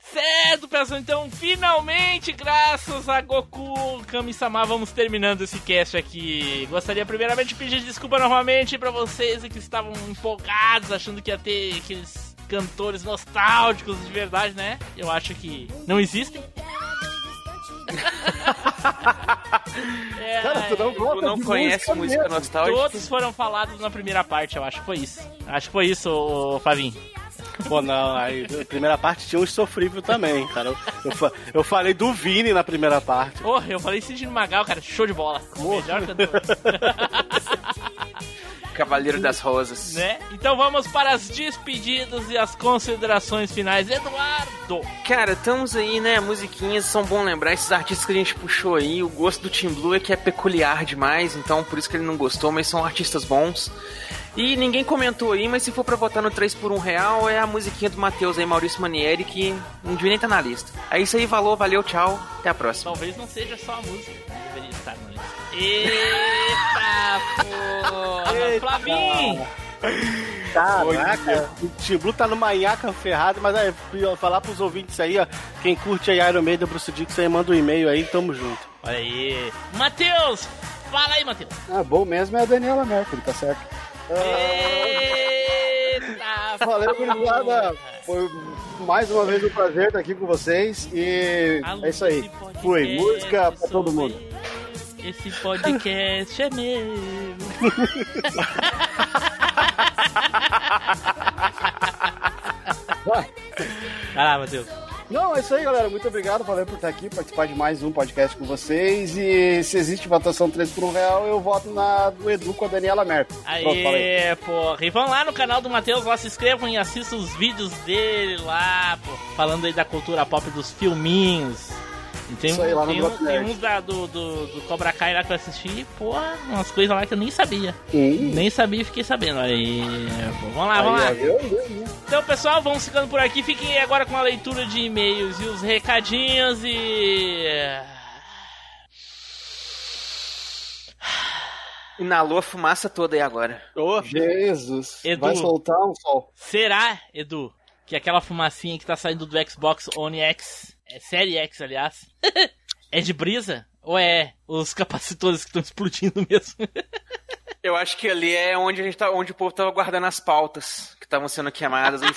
Certo, pessoal, então finalmente, graças a Goku Kami-sama, vamos terminando esse cast aqui. Gostaria primeiramente de pedir desculpa novamente pra vocês que estavam empolgados, achando que ia ter aqueles cantores nostálgicos de verdade, né? Eu acho que não existem. É, Cara, tu não gosta Tu não de conhece música mesmo. nostálgica? Todos foram falados na primeira parte, eu acho que foi isso. Acho que foi isso, ô, Flavinho. Pô, não, aí na primeira parte tinha uns sofrível também, cara. Eu, eu, eu falei do Vini na primeira parte. Porra, eu falei Sidney Magal, cara, show de bola. Melhor cantor. Cavaleiro das Rosas. né? Então vamos para as despedidas e as considerações finais. Eduardo! Cara, estamos aí, né? Musiquinhas, são bom lembrar. Esses artistas que a gente puxou aí, o gosto do Tim Blue é que é peculiar demais, então por isso que ele não gostou, mas são artistas bons. E ninguém comentou aí, mas se for pra votar no 3 por 1 real, é a musiquinha do Matheus aí, Maurício Manieri, que não devia nem estar na lista. É isso aí, valeu, valeu, tchau, até a próxima. Talvez não seja só a música, né? deveria estar na lista. Eita porra! Flavinho! Caraca, o Tim Blue tá numa nhaca ferrada, mas é, ó, falar pros ouvintes aí, ó, quem curte aí Iron Maiden, Bruce Dixon, aí manda um e-mail aí, tamo junto. Olha aí. Matheus! Fala aí, Matheus! Ah, bom mesmo é a Daniela Mercury, tá certo? Eita! Valeu, gurizada. Foi mais uma vez um prazer estar aqui com vocês. E é isso aí. Fui. Música pra todo mundo. Esse podcast é meu. Vai. Vai lá, Matheus. Não, é isso aí, galera. Muito obrigado. Valeu por estar aqui, participar de mais um podcast com vocês. E se existe votação 3 por 1 real, eu voto na do Edu com a Daniela falei. Aê, porra. E vão lá no canal do Matheus, lá se inscrevam e assistam os vídeos dele lá, pô. Falando aí da cultura pop dos filminhos. Tem, aí, lá no tem, um- tem uns da, do, do, do Cobra Kai lá que eu assisti, porra, umas coisas lá que eu nem sabia. Nem sabia e fiquei sabendo. Aí, pô, vamos lá, Aí, vamos lá. Viu? Viu? Então, pessoal, vamos ficando por aqui. Fiquem agora com a leitura de e-mails e os recadinhos e. Inalou a fumaça toda aí agora. Jesus. Edu. Vai soltar um sol. Será, Edu, que aquela fumacinha que tá saindo do Xbox One X, é Série X, aliás, é de brisa? Ou é os capacitores que estão explodindo mesmo? Eu acho que ali é onde a gente tá, onde o povo tava guardando as pautas que estavam sendo queimadas.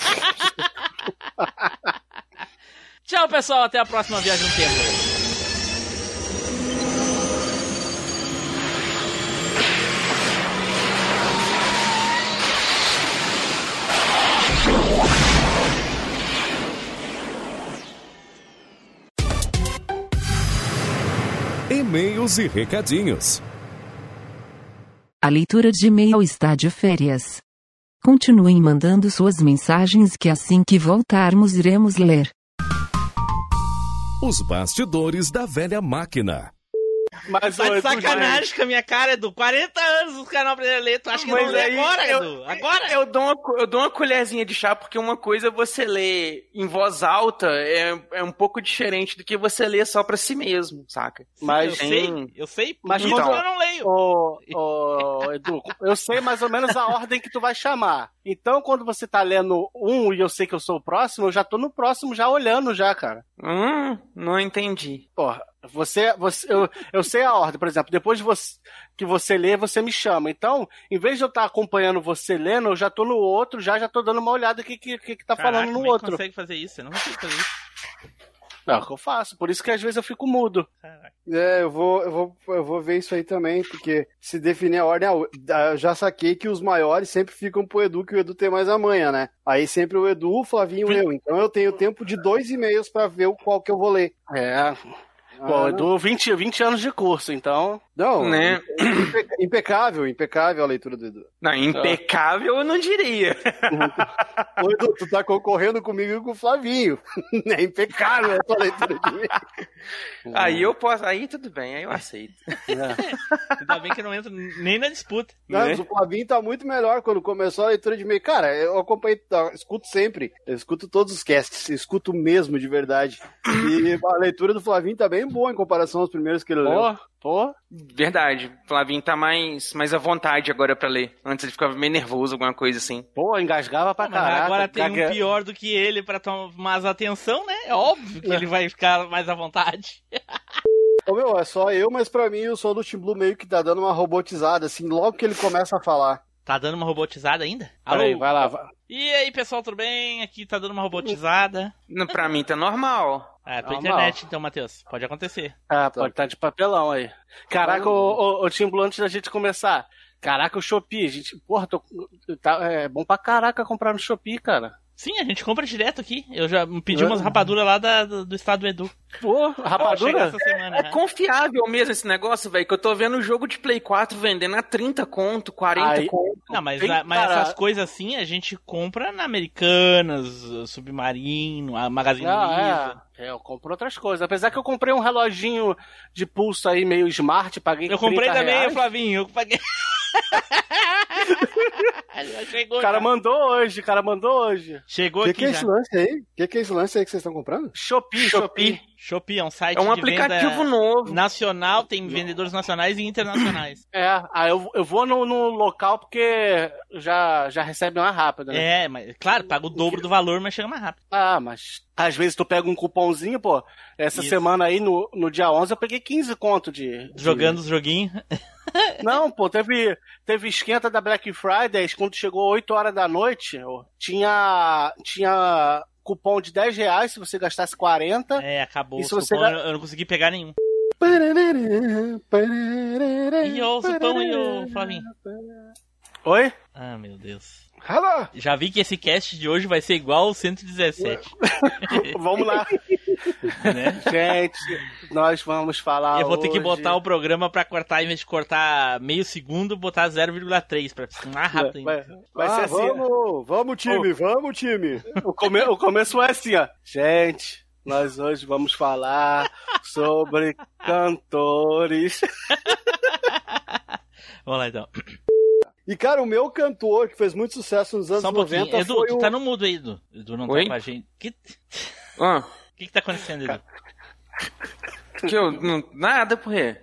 Tchau, pessoal. Até a próxima viagem no tempo. E-mails e recadinhos. A leitura de e-mail está de férias. Continuem mandando suas mensagens que assim que voltarmos iremos ler. Os bastidores da velha máquina. Mas, Tá de sacanagem com a minha cara, Edu. 40 anos não aprenderam a ler. Tu acha que Mas não lê agora, eu- Edu? Agora? Eu dou, uma, eu dou uma colherzinha de chá, porque uma coisa você ler em voz alta é, é um pouco diferente do que você ler só pra si mesmo, saca? Mas eu Tem- sei, eu sei, Mas então- eu não leio. Ô, ô, Edu, eu sei mais ou menos a ordem que tu vai chamar. Então, quando você tá lendo um e eu sei que eu sou o próximo, eu já tô no próximo já olhando já, cara. Hum, não entendi. Porra, você, você eu, eu sei a ordem, por exemplo, depois de você, que você lê, você me chama. Então, em vez de eu estar acompanhando você lendo, eu já tô no outro, já já tô dando uma olhada o que, que, que, tá Caraca, falando no como é outro. consegue fazer isso? Eu não consigo fazer isso. Não, é o que eu faço. Por isso que às vezes eu fico mudo. É, eu vou, eu, vou, eu vou ver isso aí também, porque se definir a ordem, ah, eu já saquei que os maiores sempre ficam pro Edu, que o Edu tem mais a manha, né? Aí sempre o Edu, o Flavinho e eu. Então eu tenho tempo de dois e-mails pra ver o qual que eu vou ler. É. Ah, Edu, 20, 20 anos de curso, então. Não, Né? impe- impecável, impecável a leitura do Edu. Não, impecável eu não diria. Ô, Edu, tu tá concorrendo comigo e com o Flavinho. É impecável a tua leitura de. Aí eu posso. Aí tudo bem, aí eu aceito. Ainda bem que eu não entro nem na disputa. Não, mas o Flavinho tá muito melhor quando começou a leitura de e-mail. Cara, eu acompanhei, tá, escuto sempre. Eu escuto todos os casts, eu escuto mesmo de verdade. E a leitura do Flavinho tá bem boa em comparação aos primeiros que ele leu. Pô. Verdade. Flavinho tá mais, mais à vontade agora pra ler. Antes ele ficava meio nervoso, alguma coisa assim. Pô, engasgava pra caraca. agora tem gaga- um pior do que ele pra tomar mais atenção, né? É óbvio que ele vai ficar mais à vontade. Ô, meu, é só eu, mas pra mim o som do Tim Blue meio que tá dando uma robotizada, assim, logo que ele começa a falar. Tá dando uma robotizada ainda? Alô? vai lá. vai. E aí, pessoal, tudo bem? Aqui tá dando uma robotizada. Não, Pra mim tá normal. É, tua Normal. internet, então, Matheus. Pode acontecer. Ah, pode estar de papelão aí. Caraca, ô, ô, ô Tim Blue, antes da gente começar. Caraca, o Shopee, gente. Porra, tô, tá, é bom pra caraca comprar no Shopee, cara. Sim, a gente compra direto aqui. Eu já pedi umas rapaduras lá da- do, do estado do Edu. Pô, rapadura? essa semana, É né? confiável mesmo esse negócio, velho, que eu tô vendo o jogo de Play 4 vendendo a 30 conto, 40 Aí- conto. Não, mas, a- mas essas coisas assim a gente compra na Americanas, Submarino, a Magazine Luiza. Ah, é. É, eu compro outras coisas. Apesar que eu comprei um reloginho de pulso aí meio smart, paguei Eu comprei 30 também, reais. Flavinho. Eu paguei. O cara já. mandou hoje, o cara mandou hoje. Chegou O que, aqui que é já. esse lance aí? O que, que é esse lance aí que vocês estão comprando? Shopee, Shopee. Shopee. Shopee é um site É um de aplicativo venda novo. nacional, tem vendedores nacionais e internacionais. É, aí eu, eu vou no, no local porque já, já recebe mais rápido, né? É, mas claro, paga o dobro do valor, mas chega mais rápido. Ah, mas às vezes tu pega um cupomzinho, pô. Essa Isso. semana aí, no, no dia 11, eu peguei 15 conto de... de- Jogando os joguinhos. Não, pô, teve, teve esquenta da Black Friday, quando chegou 8 horas da noite, tinha, tinha cupom de 10 reais se você gastasse 40. É, acabou. E se você cupom, ga- eu, não consegui pegar nenhum. E o Zupão e o Flavinho. Oi? Ah, meu Deus. Hello! Já vi que esse cast de hoje vai ser igual o 117. Vamos lá. né? Gente, nós vamos falar Eu vou ter que hoje- botar o programa pra cortar, em vez de cortar meio segundo, botar 0,3 pra ser mais rápido ainda. Vai, vai ah, ser assim. vamos, vamos time, vamos time. O, come- o começo foi assim, ó. Gente, nós hoje vamos falar sobre cantores. Vamos lá então. E cara, o meu cantor que fez muito sucesso nos anos Só um pouquinho. 90 Edu, foi tu o... tá no mudo aí, Edu. Edu não Oi? tá com a gente. Que... Ah, O que que tá acontecendo, Edu? que eu. Não, nada, por quê?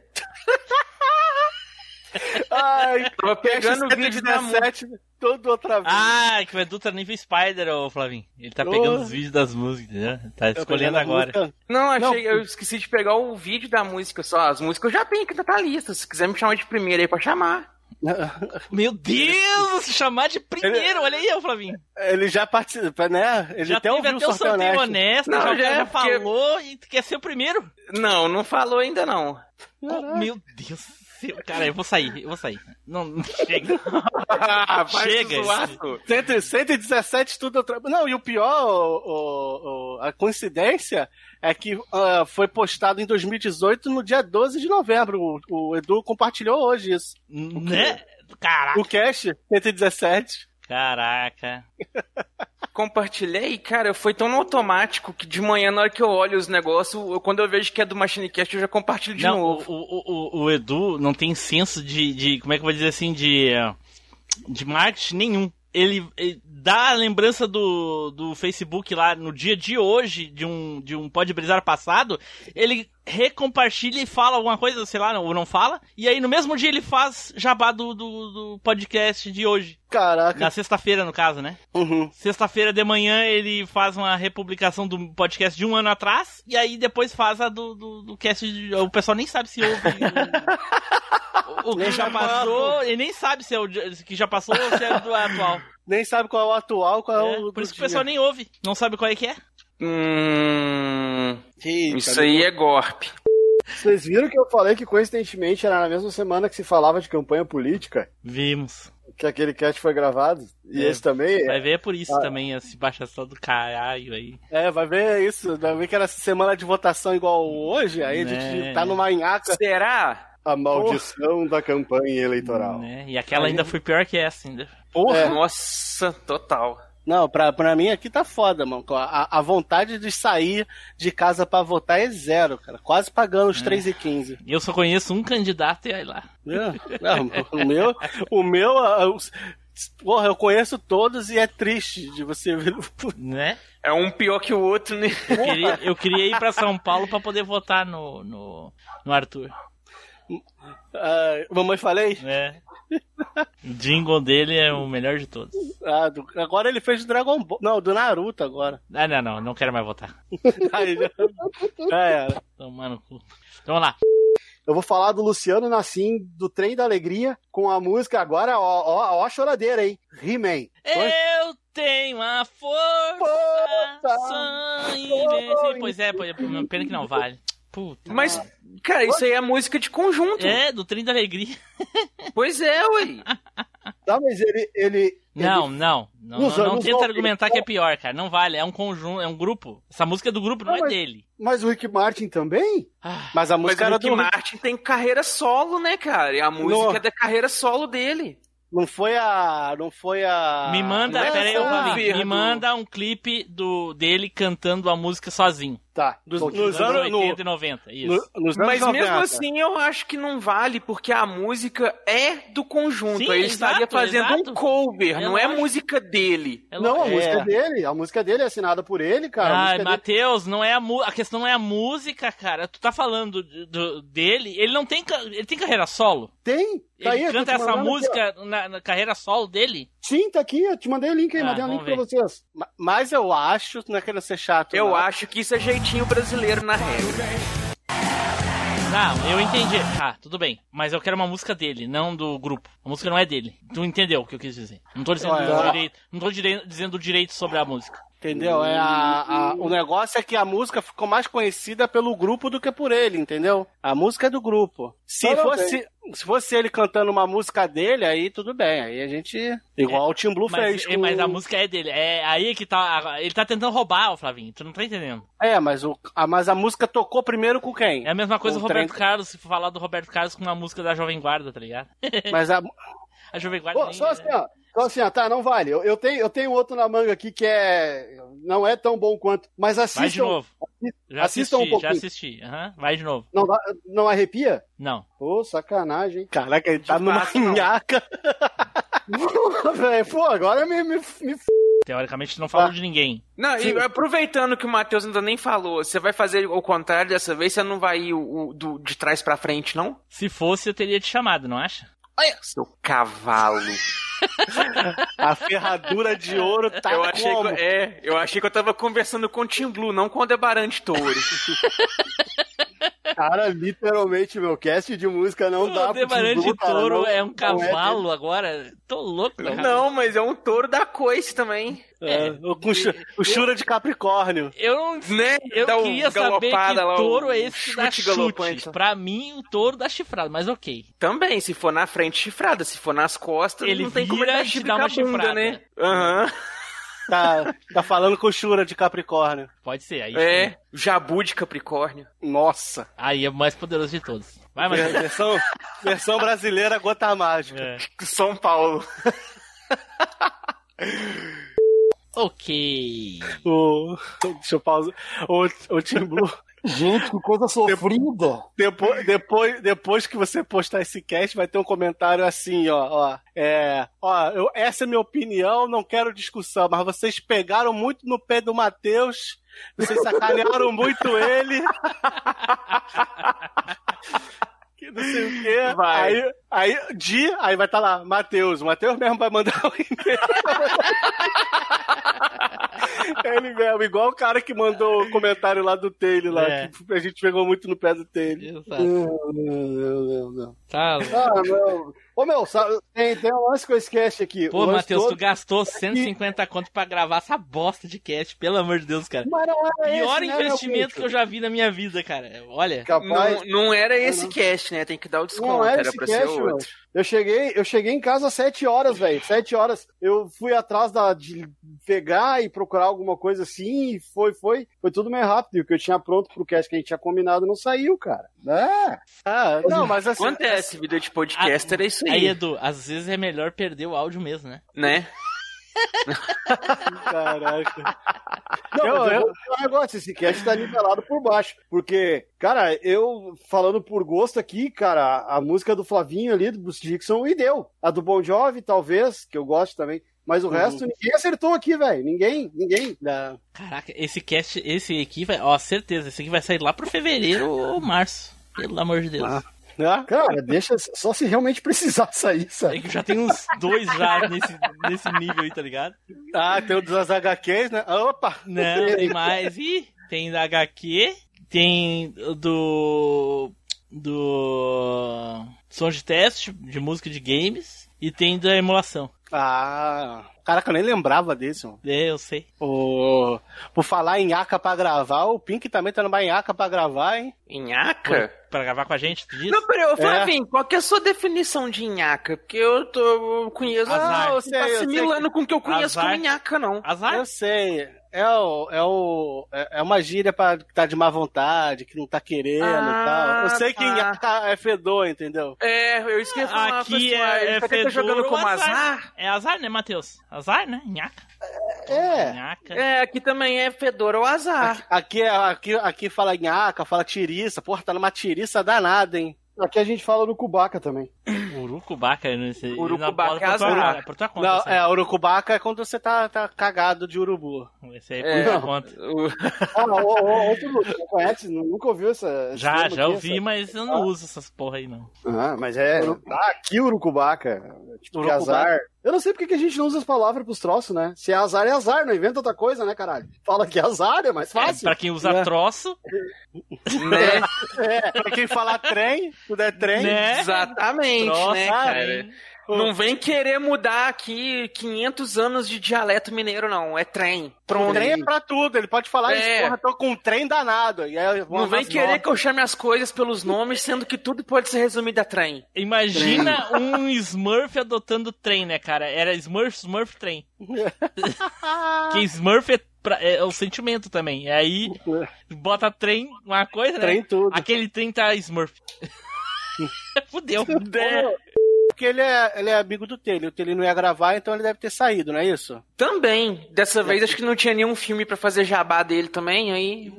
Ai, Tava pegando o vídeo da música. 17 todo outra vez. Ah, que o Edu tá nível Spider, ô Flavinho. Ele tá pegando Oh. os vídeos das músicas, entendeu? Tá escolhendo agora. Não, achei, Não. eu esqueci de pegar o vídeo da música só. As músicas eu já tenho que tá na lista. Se quiser me chamar de primeiro aí pra chamar. Meu Deus, se chamar de primeiro, olha aí, Flavinho. Ele já participa, né? Ele Já até teve ouviu até o sorteio sorteio honesto. honesto, Não, já, o já é já porque- falou e quer ser o primeiro. Não, não falou ainda não. Oh, meu Deus do Cara, eu vou sair, eu vou sair. Não, não chega. Vai chega. isso. pô. 100 117 tudo. Não, e o pior, o- o- a coincidência é que ah, foi postado em 2018 no dia 12 de novembro. O, o Edu compartilhou hoje isso. Né? Caraca. O cast 117. Caraca. Compartilhei, cara, foi tão no automático que de manhã, na hora que eu olho os negócios, eu- quando eu vejo que é do Machinecast, eu já compartilho de não, novo. O, o, o, o Edu não tem senso de, de. Como é que eu vou dizer assim? De. De marketing nenhum. Ele, ele dá a lembrança do, do Facebook lá no dia de hoje, de um, de um Pode Brisar passado, ele recompartilha e fala alguma coisa, sei lá, ou não fala, e aí no mesmo dia ele faz jabá do, do, do podcast de hoje. Caraca. Na sexta-feira, no caso, né? Uhum. Sexta-feira de manhã ele faz uma republicação do podcast de um ano atrás, e aí depois faz a do, do, do cast. De, o pessoal nem sabe se ouve o, o que já passou, e nem sabe se é o que já passou ou se é do atual. Nem sabe qual é o atual, qual é, É, o. por isso que o pessoal nem ouve, não sabe qual é que é. Hum. Eita, Isso aí é golpe. Vocês viram que eu falei que coincidentemente era na mesma semana que se falava de campanha política? Vimos. Que aquele cast foi gravado? E É, esse também? Vai ver é por isso Ah. também, essa baixação do caralho aí. É, vai ver isso. Vai ver que era semana de votação igual hoje. Aí a Né. gente tá numa nhaca. Será? A maldição da campanha eleitoral. Né? E aquela ainda foi pior que essa ainda. Porra, É. nossa, total. Não, pra, pra mim aqui tá foda, mano. A, a vontade de sair de casa pra votar é zero, cara. Quase pagando os 3,15. Eu só conheço um candidato e aí lá. É. Não, o meu, o meu, os- porra, eu conheço todos e é triste de você ver. Né? É um pior que o outro, né? Eu queria, eu queria ir pra São Paulo pra poder votar no, no, no Arthur. Ah, mamãe falei? É. O jingle dele é o melhor de todos. Ah, do- agora ele fez do Dragon Ball. Não, do Naruto agora. Ah, não, não, não quero mais votar. Aí já, já era. Tomar no cu. Então vamos lá. Eu vou falar do Luciano Nassim, do Trem da Alegria, com a música agora, ó, ó, ó a choradeira, hein? He-Man. Eu tenho a força, sangue invencível. Pois é, pois é, pena que não vale. Puta. Mas, cara, isso aí é música de conjunto. É, do Trem da Alegria. Pois é, ué. Tá, mas ele. ele Não, ele- não. Não, Nos não, não tenta 90. argumentar que é pior, cara. Não vale. É um conjunto, é um grupo. Essa música é do grupo, não, Não, é mas- dele. Mas o Rick Martin também? Mas a Mas música o Rick do. Martin tem carreira solo, né, cara? E a música No- é da carreira solo dele. Não foi a. Não foi a. Me manda, é pera aí, Flavinho, me manda um clipe do, dele cantando a música sozinho. Tá. Dos, nos Nos anos. anos no- 80 e 90, isso. no- nos anos Mas mesmo 90. assim, eu acho que não vale, porque a música é do conjunto. Sim, ele estaria exato, fazendo exato. um cover, É não é lógico. música dele. É Não, a música É. é dele. A música dele é assinada por ele, cara. Ai, dele- Matheus, não é a, mu- a questão não é a música, cara. Tu tá falando do- do- dele, ele não tem ele tem carreira solo. Tem? Tá Ele aí, canta essa aqui, música na, na carreira solo dele? Sim, tá aqui. Eu te mandei o link aí. Ah, mandei um link vamos pra vocês. Ma- Mas eu acho, não é querendo ser chato. Eu não. acho que isso é jeitinho brasileiro na regra. Não, eu entendi. Ah, tudo bem. Mas eu quero uma música dele, não do grupo. A música não é dele. Tu entendeu o que eu quis dizer? Não tô dizendo do ó. direito, não tô dire- dizendo direito sobre a música. Entendeu? É a, a- o negócio é que a música ficou mais conhecida pelo grupo do que por ele, entendeu? A música é do grupo. Se fosse, se fosse ele cantando uma música dele, aí tudo bem. Aí a gente. Igual o Tim Blue Mas, fez. é, mas a música é dele. É aí que tá. Ele tá tentando roubar, o Flavinho. Tu não tá entendendo. É, mas, o, a, mas a música tocou primeiro com quem? É a mesma coisa Com o Roberto trem- Carlos, se for falar do Roberto Carlos com uma música da Jovem Guarda, tá ligado? Mas a, A Jovem Guarda. Pô, só assim, ó. Só assim, ó, tá, não vale. Eu, eu tenho, eu tenho outro na manga aqui que é. Não é tão bom quanto. Mas assistam. Vai de novo. Já assistam assisti, um pouquinho. já assisti. Aham, Vai de novo. Não, não arrepia? Não. Pô, sacanagem, hein? Caraca, ele tá numa passa, não. nhaca. Véi, Pô, agora me, me, me. Teoricamente não falou Ah. de ninguém. Não, e aproveitando que o Matheus ainda nem falou, você vai fazer o contrário dessa vez? Você não vai ir o, o- do, de trás pra frente, não? Se fosse, eu teria te chamado, não acha? Olha, seu cavalo. A ferradura de ouro tá eu achei como? que, é, eu achei que eu tava conversando com o Tim Blue, não com o Debarante Touro. Cara, literalmente, meu cast de música não dá O pro Demarante Timbu, cara, Touro não- é um não cavalo agora. Tô louco, cara. Não, mas é um touro da coice também. É, o, chu- o Shura de Capricórnio. Eu não. Né? Eu Dá um queria saber que lá, touro é esse que dá chute chute. galopante. Pra mim, o touro dá chifrado, mas ok. Também, se for na frente, chifrada. Se for nas costas, Ele não tem como ele dar te dá com uma a bunda, chifrada. né? Aham. Tá, tá falando com o Shura de Capricórnio. Pode ser, aí. É, jabu de Capricórnio. Nossa. Aí é o mais poderoso de todos. Vai, mas. Versão, versão brasileira, gota mágica. É. São Paulo. Ok. O, deixa eu pausar. O, o Tim Blue. Gente, que coisa sofrida. Depois, depois, depois que você postar esse cast, vai ter um comentário assim, ó. ó é, ó, eu- essa é minha opinião, não quero discussão, mas vocês pegaram muito no pé do Matheus, vocês sacanearam muito ele. que não sei o quê. Vai. Aí, aí, Di, aí vai estar lá, Matheus. O Matheus mesmo vai mandar o e-mail. Ele mesmo, igual o cara que mandou o comentário lá do Taylor lá, É. que a gente pegou muito no pé do Taylor. Exato. Não, não, não, não. Tá. Ah, não. Ô, meu, sabe, tem, tem um lance com esse cast aqui. Pô, Matheus, tu todo- gastou 150 conto pra gravar essa bosta de cast, pelo amor de Deus, cara. Mas não era Pior esse, né, investimento que eu já vi na minha vida, cara. Olha. Capaz. Não, não era esse Não. cast, né? Tem que dar o desconto. Não era era pra cast, ser meu. Eu cheguei, eu cheguei em casa às 7 horas, velho. 7 horas. Eu fui atrás da, de pegar e procurar alguma coisa assim, e foi, foi. Foi tudo meio rápido. E o que eu tinha pronto pro cast que a gente tinha combinado não saiu, cara. É. Ah, não, mas assim. Acontece, vida de podcaster é isso aí. Aí, Edu, às vezes é melhor perder o áudio mesmo, né? Né? Caraca. Não, Eu- mas eu, eu- vou dizer um negócio, esse cast tá nivelado por baixo. Porque, cara, eu falando por gosto aqui, cara, a música do Flavinho ali, do Bruce Dixon, e deu. A do Bon Jovi, talvez, que eu gosto também. Mas o Uhum. resto, ninguém acertou aqui, velho. Ninguém, ninguém. Não. Caraca, esse cast, esse aqui vai, ó, certeza, esse aqui vai sair lá pro fevereiro ou março. Pelo amor de Deus. Ah. Ah, Cara, deixa só se realmente precisar sair, É sabe? que já tem uns dois já nesse, nesse nível aí, tá ligado? Ah, tem o dos HQs, né? Opa! Não, tem mais. Ih, tem da HQ, tem o do. do. som de teste de música de games e tem da emulação. Ah, caraca, eu nem lembrava desse, mano. É, eu sei. O... Por falar em Aka pra gravar, o Pink também tá numa Inhaca pra gravar, hein? Inhaca? Pra gravar com a gente, tu disse? Não, peraí, ô Flavinho, qual que é a sua definição de nhaca? Porque eu, tô, eu conheço. Azar. Ah, você tá Sei, eu sei assimilando com o que eu conheço Azar. como nhaca, não. Azar? Eu sei. É, o, é, o, é é uma gíria pra que tá de má vontade, que não tá querendo Ah, e tal. Eu sei que tá. Inhaca é fedor, entendeu? É, eu esqueci de falar Aqui é, ele é tá fedor jogando como azar. azar. É azar, né, Matheus? Azar, né? Nhaca. É. Nhaca. É, aqui também é fedor ou azar. Aqui, é- aqui, aqui fala Inhaca, fala tiriça. Porra, tá numa tiriça danada, hein? Aqui a gente fala do Cubaca também. Urucubaca, não sei. Urucubaca Não, é por tua azar. conta, por tua conta. Não, é, urucubaca é quando você tá, tá cagado de urubu. Esse aí é É. por tua conta. Ah, ô, ô, ô, não conhece? Nunca ouviu essa. Já, já aqui, ouvi, essa- mas eu não uso essas porra aí, não. Ah, mas é. Tá aqui Urucubaca. Tipo, que Urucubaca. azar. Eu não sei porque que a gente não usa as palavras pros troços, né? Se é azar, é azar, não inventa outra coisa, né, caralho? Fala que é azar, é mais É, fácil. pra quem usa É. troço, né? Pra quem falar trem, tudo é trem. né? Exatamente, Troço, né, cara? Não vem querer mudar aqui 500 anos de dialeto mineiro, não. É trem. O Pronto. trem é pra tudo. Ele pode falar É. isso, porra, tô com um trem danado. E aí, Não vem querer que eu chame as coisas pelos nomes, sendo que tudo pode ser resumido a trem. Imagina um Smurf adotando trem, né, cara? Era Smurf, Smurf, trem. que Smurf é, pra- é o sentimento também. E aí, bota trem, uma coisa, né? Trem tudo. Aquele trem tá Smurf. Fudeu. Porque ele é, ele é amigo do Telly. O Telly não ia gravar, então ele deve ter saído, não é isso? Também. Dessa vez acho que não tinha nenhum filme pra fazer jabá dele também, aí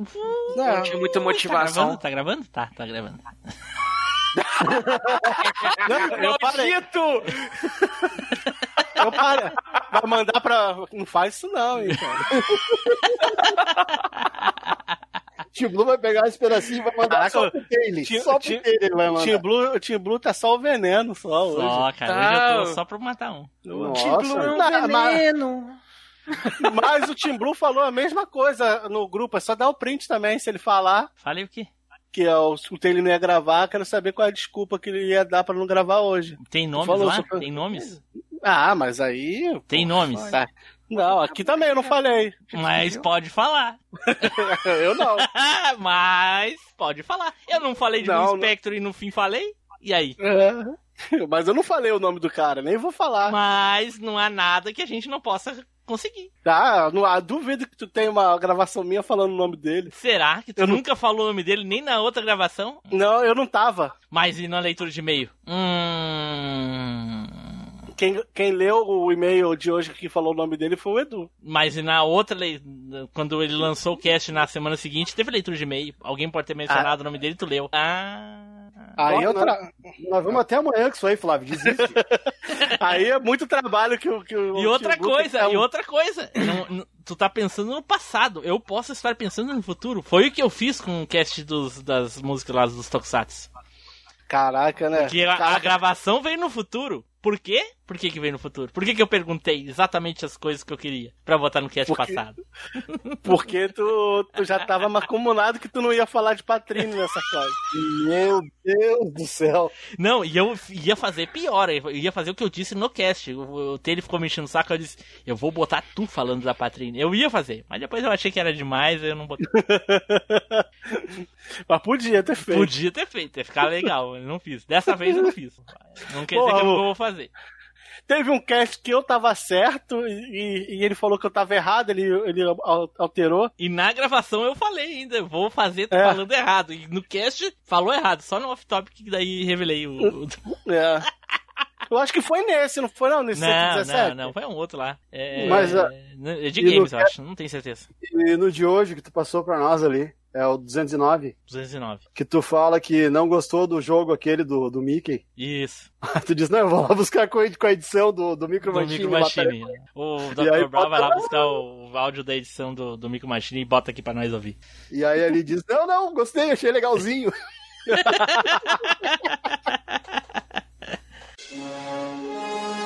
não, tinha muita Tá motivação. gravando? Tá gravando? Tá, tá gravando. Não, eu parei. Eu parei. Vai mandar pra. Não faz isso não, hein, cara. Tio Blue vai pegar esse pedacinho e vai mandar Caraca, só pro Taylor. Tim- Só pro Tim- Taylor ele vai O mandar. Team Blue, o Team Blue tá só o veneno, só hoje. Só, cara. Tá. Hoje eu tô só pra matar um. Nossa. Blue Não, é um mas- veneno. Mas o Team Blue falou a mesma coisa no grupo, é só dar o print também, se ele falar. Falei o quê? que ó, o Taylor não ia gravar, quero saber qual é a desculpa que ele ia dar pra não gravar hoje. Tem nomes Falou, lá? Tem nomes? Ah, mas aí. Tem pô, nomes? tá. Não, aqui também eu não falei. Mas pode falar. eu não. Mas pode falar. Eu não falei de Não, um Spectre e no fim falei? E aí? É. Mas eu não falei o nome do cara, nem vou falar. Mas não há nada que a gente não possa conseguir. Tá, não há duvido que tu tem uma gravação minha falando o nome dele. Será que tu Eu não- nunca falou o nome dele nem na outra gravação? Não, eu não tava. Mas e na leitura de e-mail? Hum. Quem, quem leu o e-mail de hoje que falou o nome dele foi o Edu. Mas e na outra, quando ele lançou o cast na semana seguinte, teve leitura de e-mail. Alguém pode ter mencionado o nome dele e tu leu. Ah. Aí, eu nós, vamos até amanhã com isso aí, Flávio. Desiste. Aí é muito trabalho que o. Que o E outra coisa, um- e outra coisa, não- não- tu tá pensando no passado, eu posso estar pensando no futuro. Foi o que eu fiz com o cast dos, das músicas lá dos Tokusatsu. Caraca, né? Que a, a gravação veio no futuro. Por quê? Por que, que veio no futuro? Por que, que eu perguntei exatamente as coisas que eu queria pra botar no cast Porque- passado? Porque tu, tu já tava macumunado que tu não ia falar de Patrine nessa coisa. Meu Deus do céu. Não, e eu ia fazer pior, eu ia fazer o que eu disse no cast. O, o Taylor ficou me enchendo o saco, eu disse, eu vou botar tu falando da Patrine. Eu ia fazer, mas depois eu achei que era demais, eu não botei. Mas podia ter feito. Podia ter feito, ia ficar legal, eu não fiz. Dessa vez eu não fiz. Não quer dizer Porra, que eu vou fazer. Teve um cast que eu tava certo e, e ele falou que eu tava errado, ele, ele al- alterou. E na gravação eu falei ainda, vou fazer É. falando errado. E no cast falou errado, só no off-topic que daí revelei o. É. Eu acho que foi nesse, não foi não? Nesse Não, 117? não, não, foi um outro lá. É, Mas, ah, é de e no games, eu acho, não tenho certeza. E no de hoje que tu passou pra nós ali, é o 209, 209. que tu fala que não gostou do jogo aquele do, do Mickey. Isso. tu diz, não, eu vou lá buscar com a edição do, do Micro Do Machine. Micro Machine. O Dr. Brown vai lá buscar o, o áudio da edição do, do Micro Machine e bota aqui pra nós ouvir. E aí ele diz, não, não, gostei, achei legalzinho.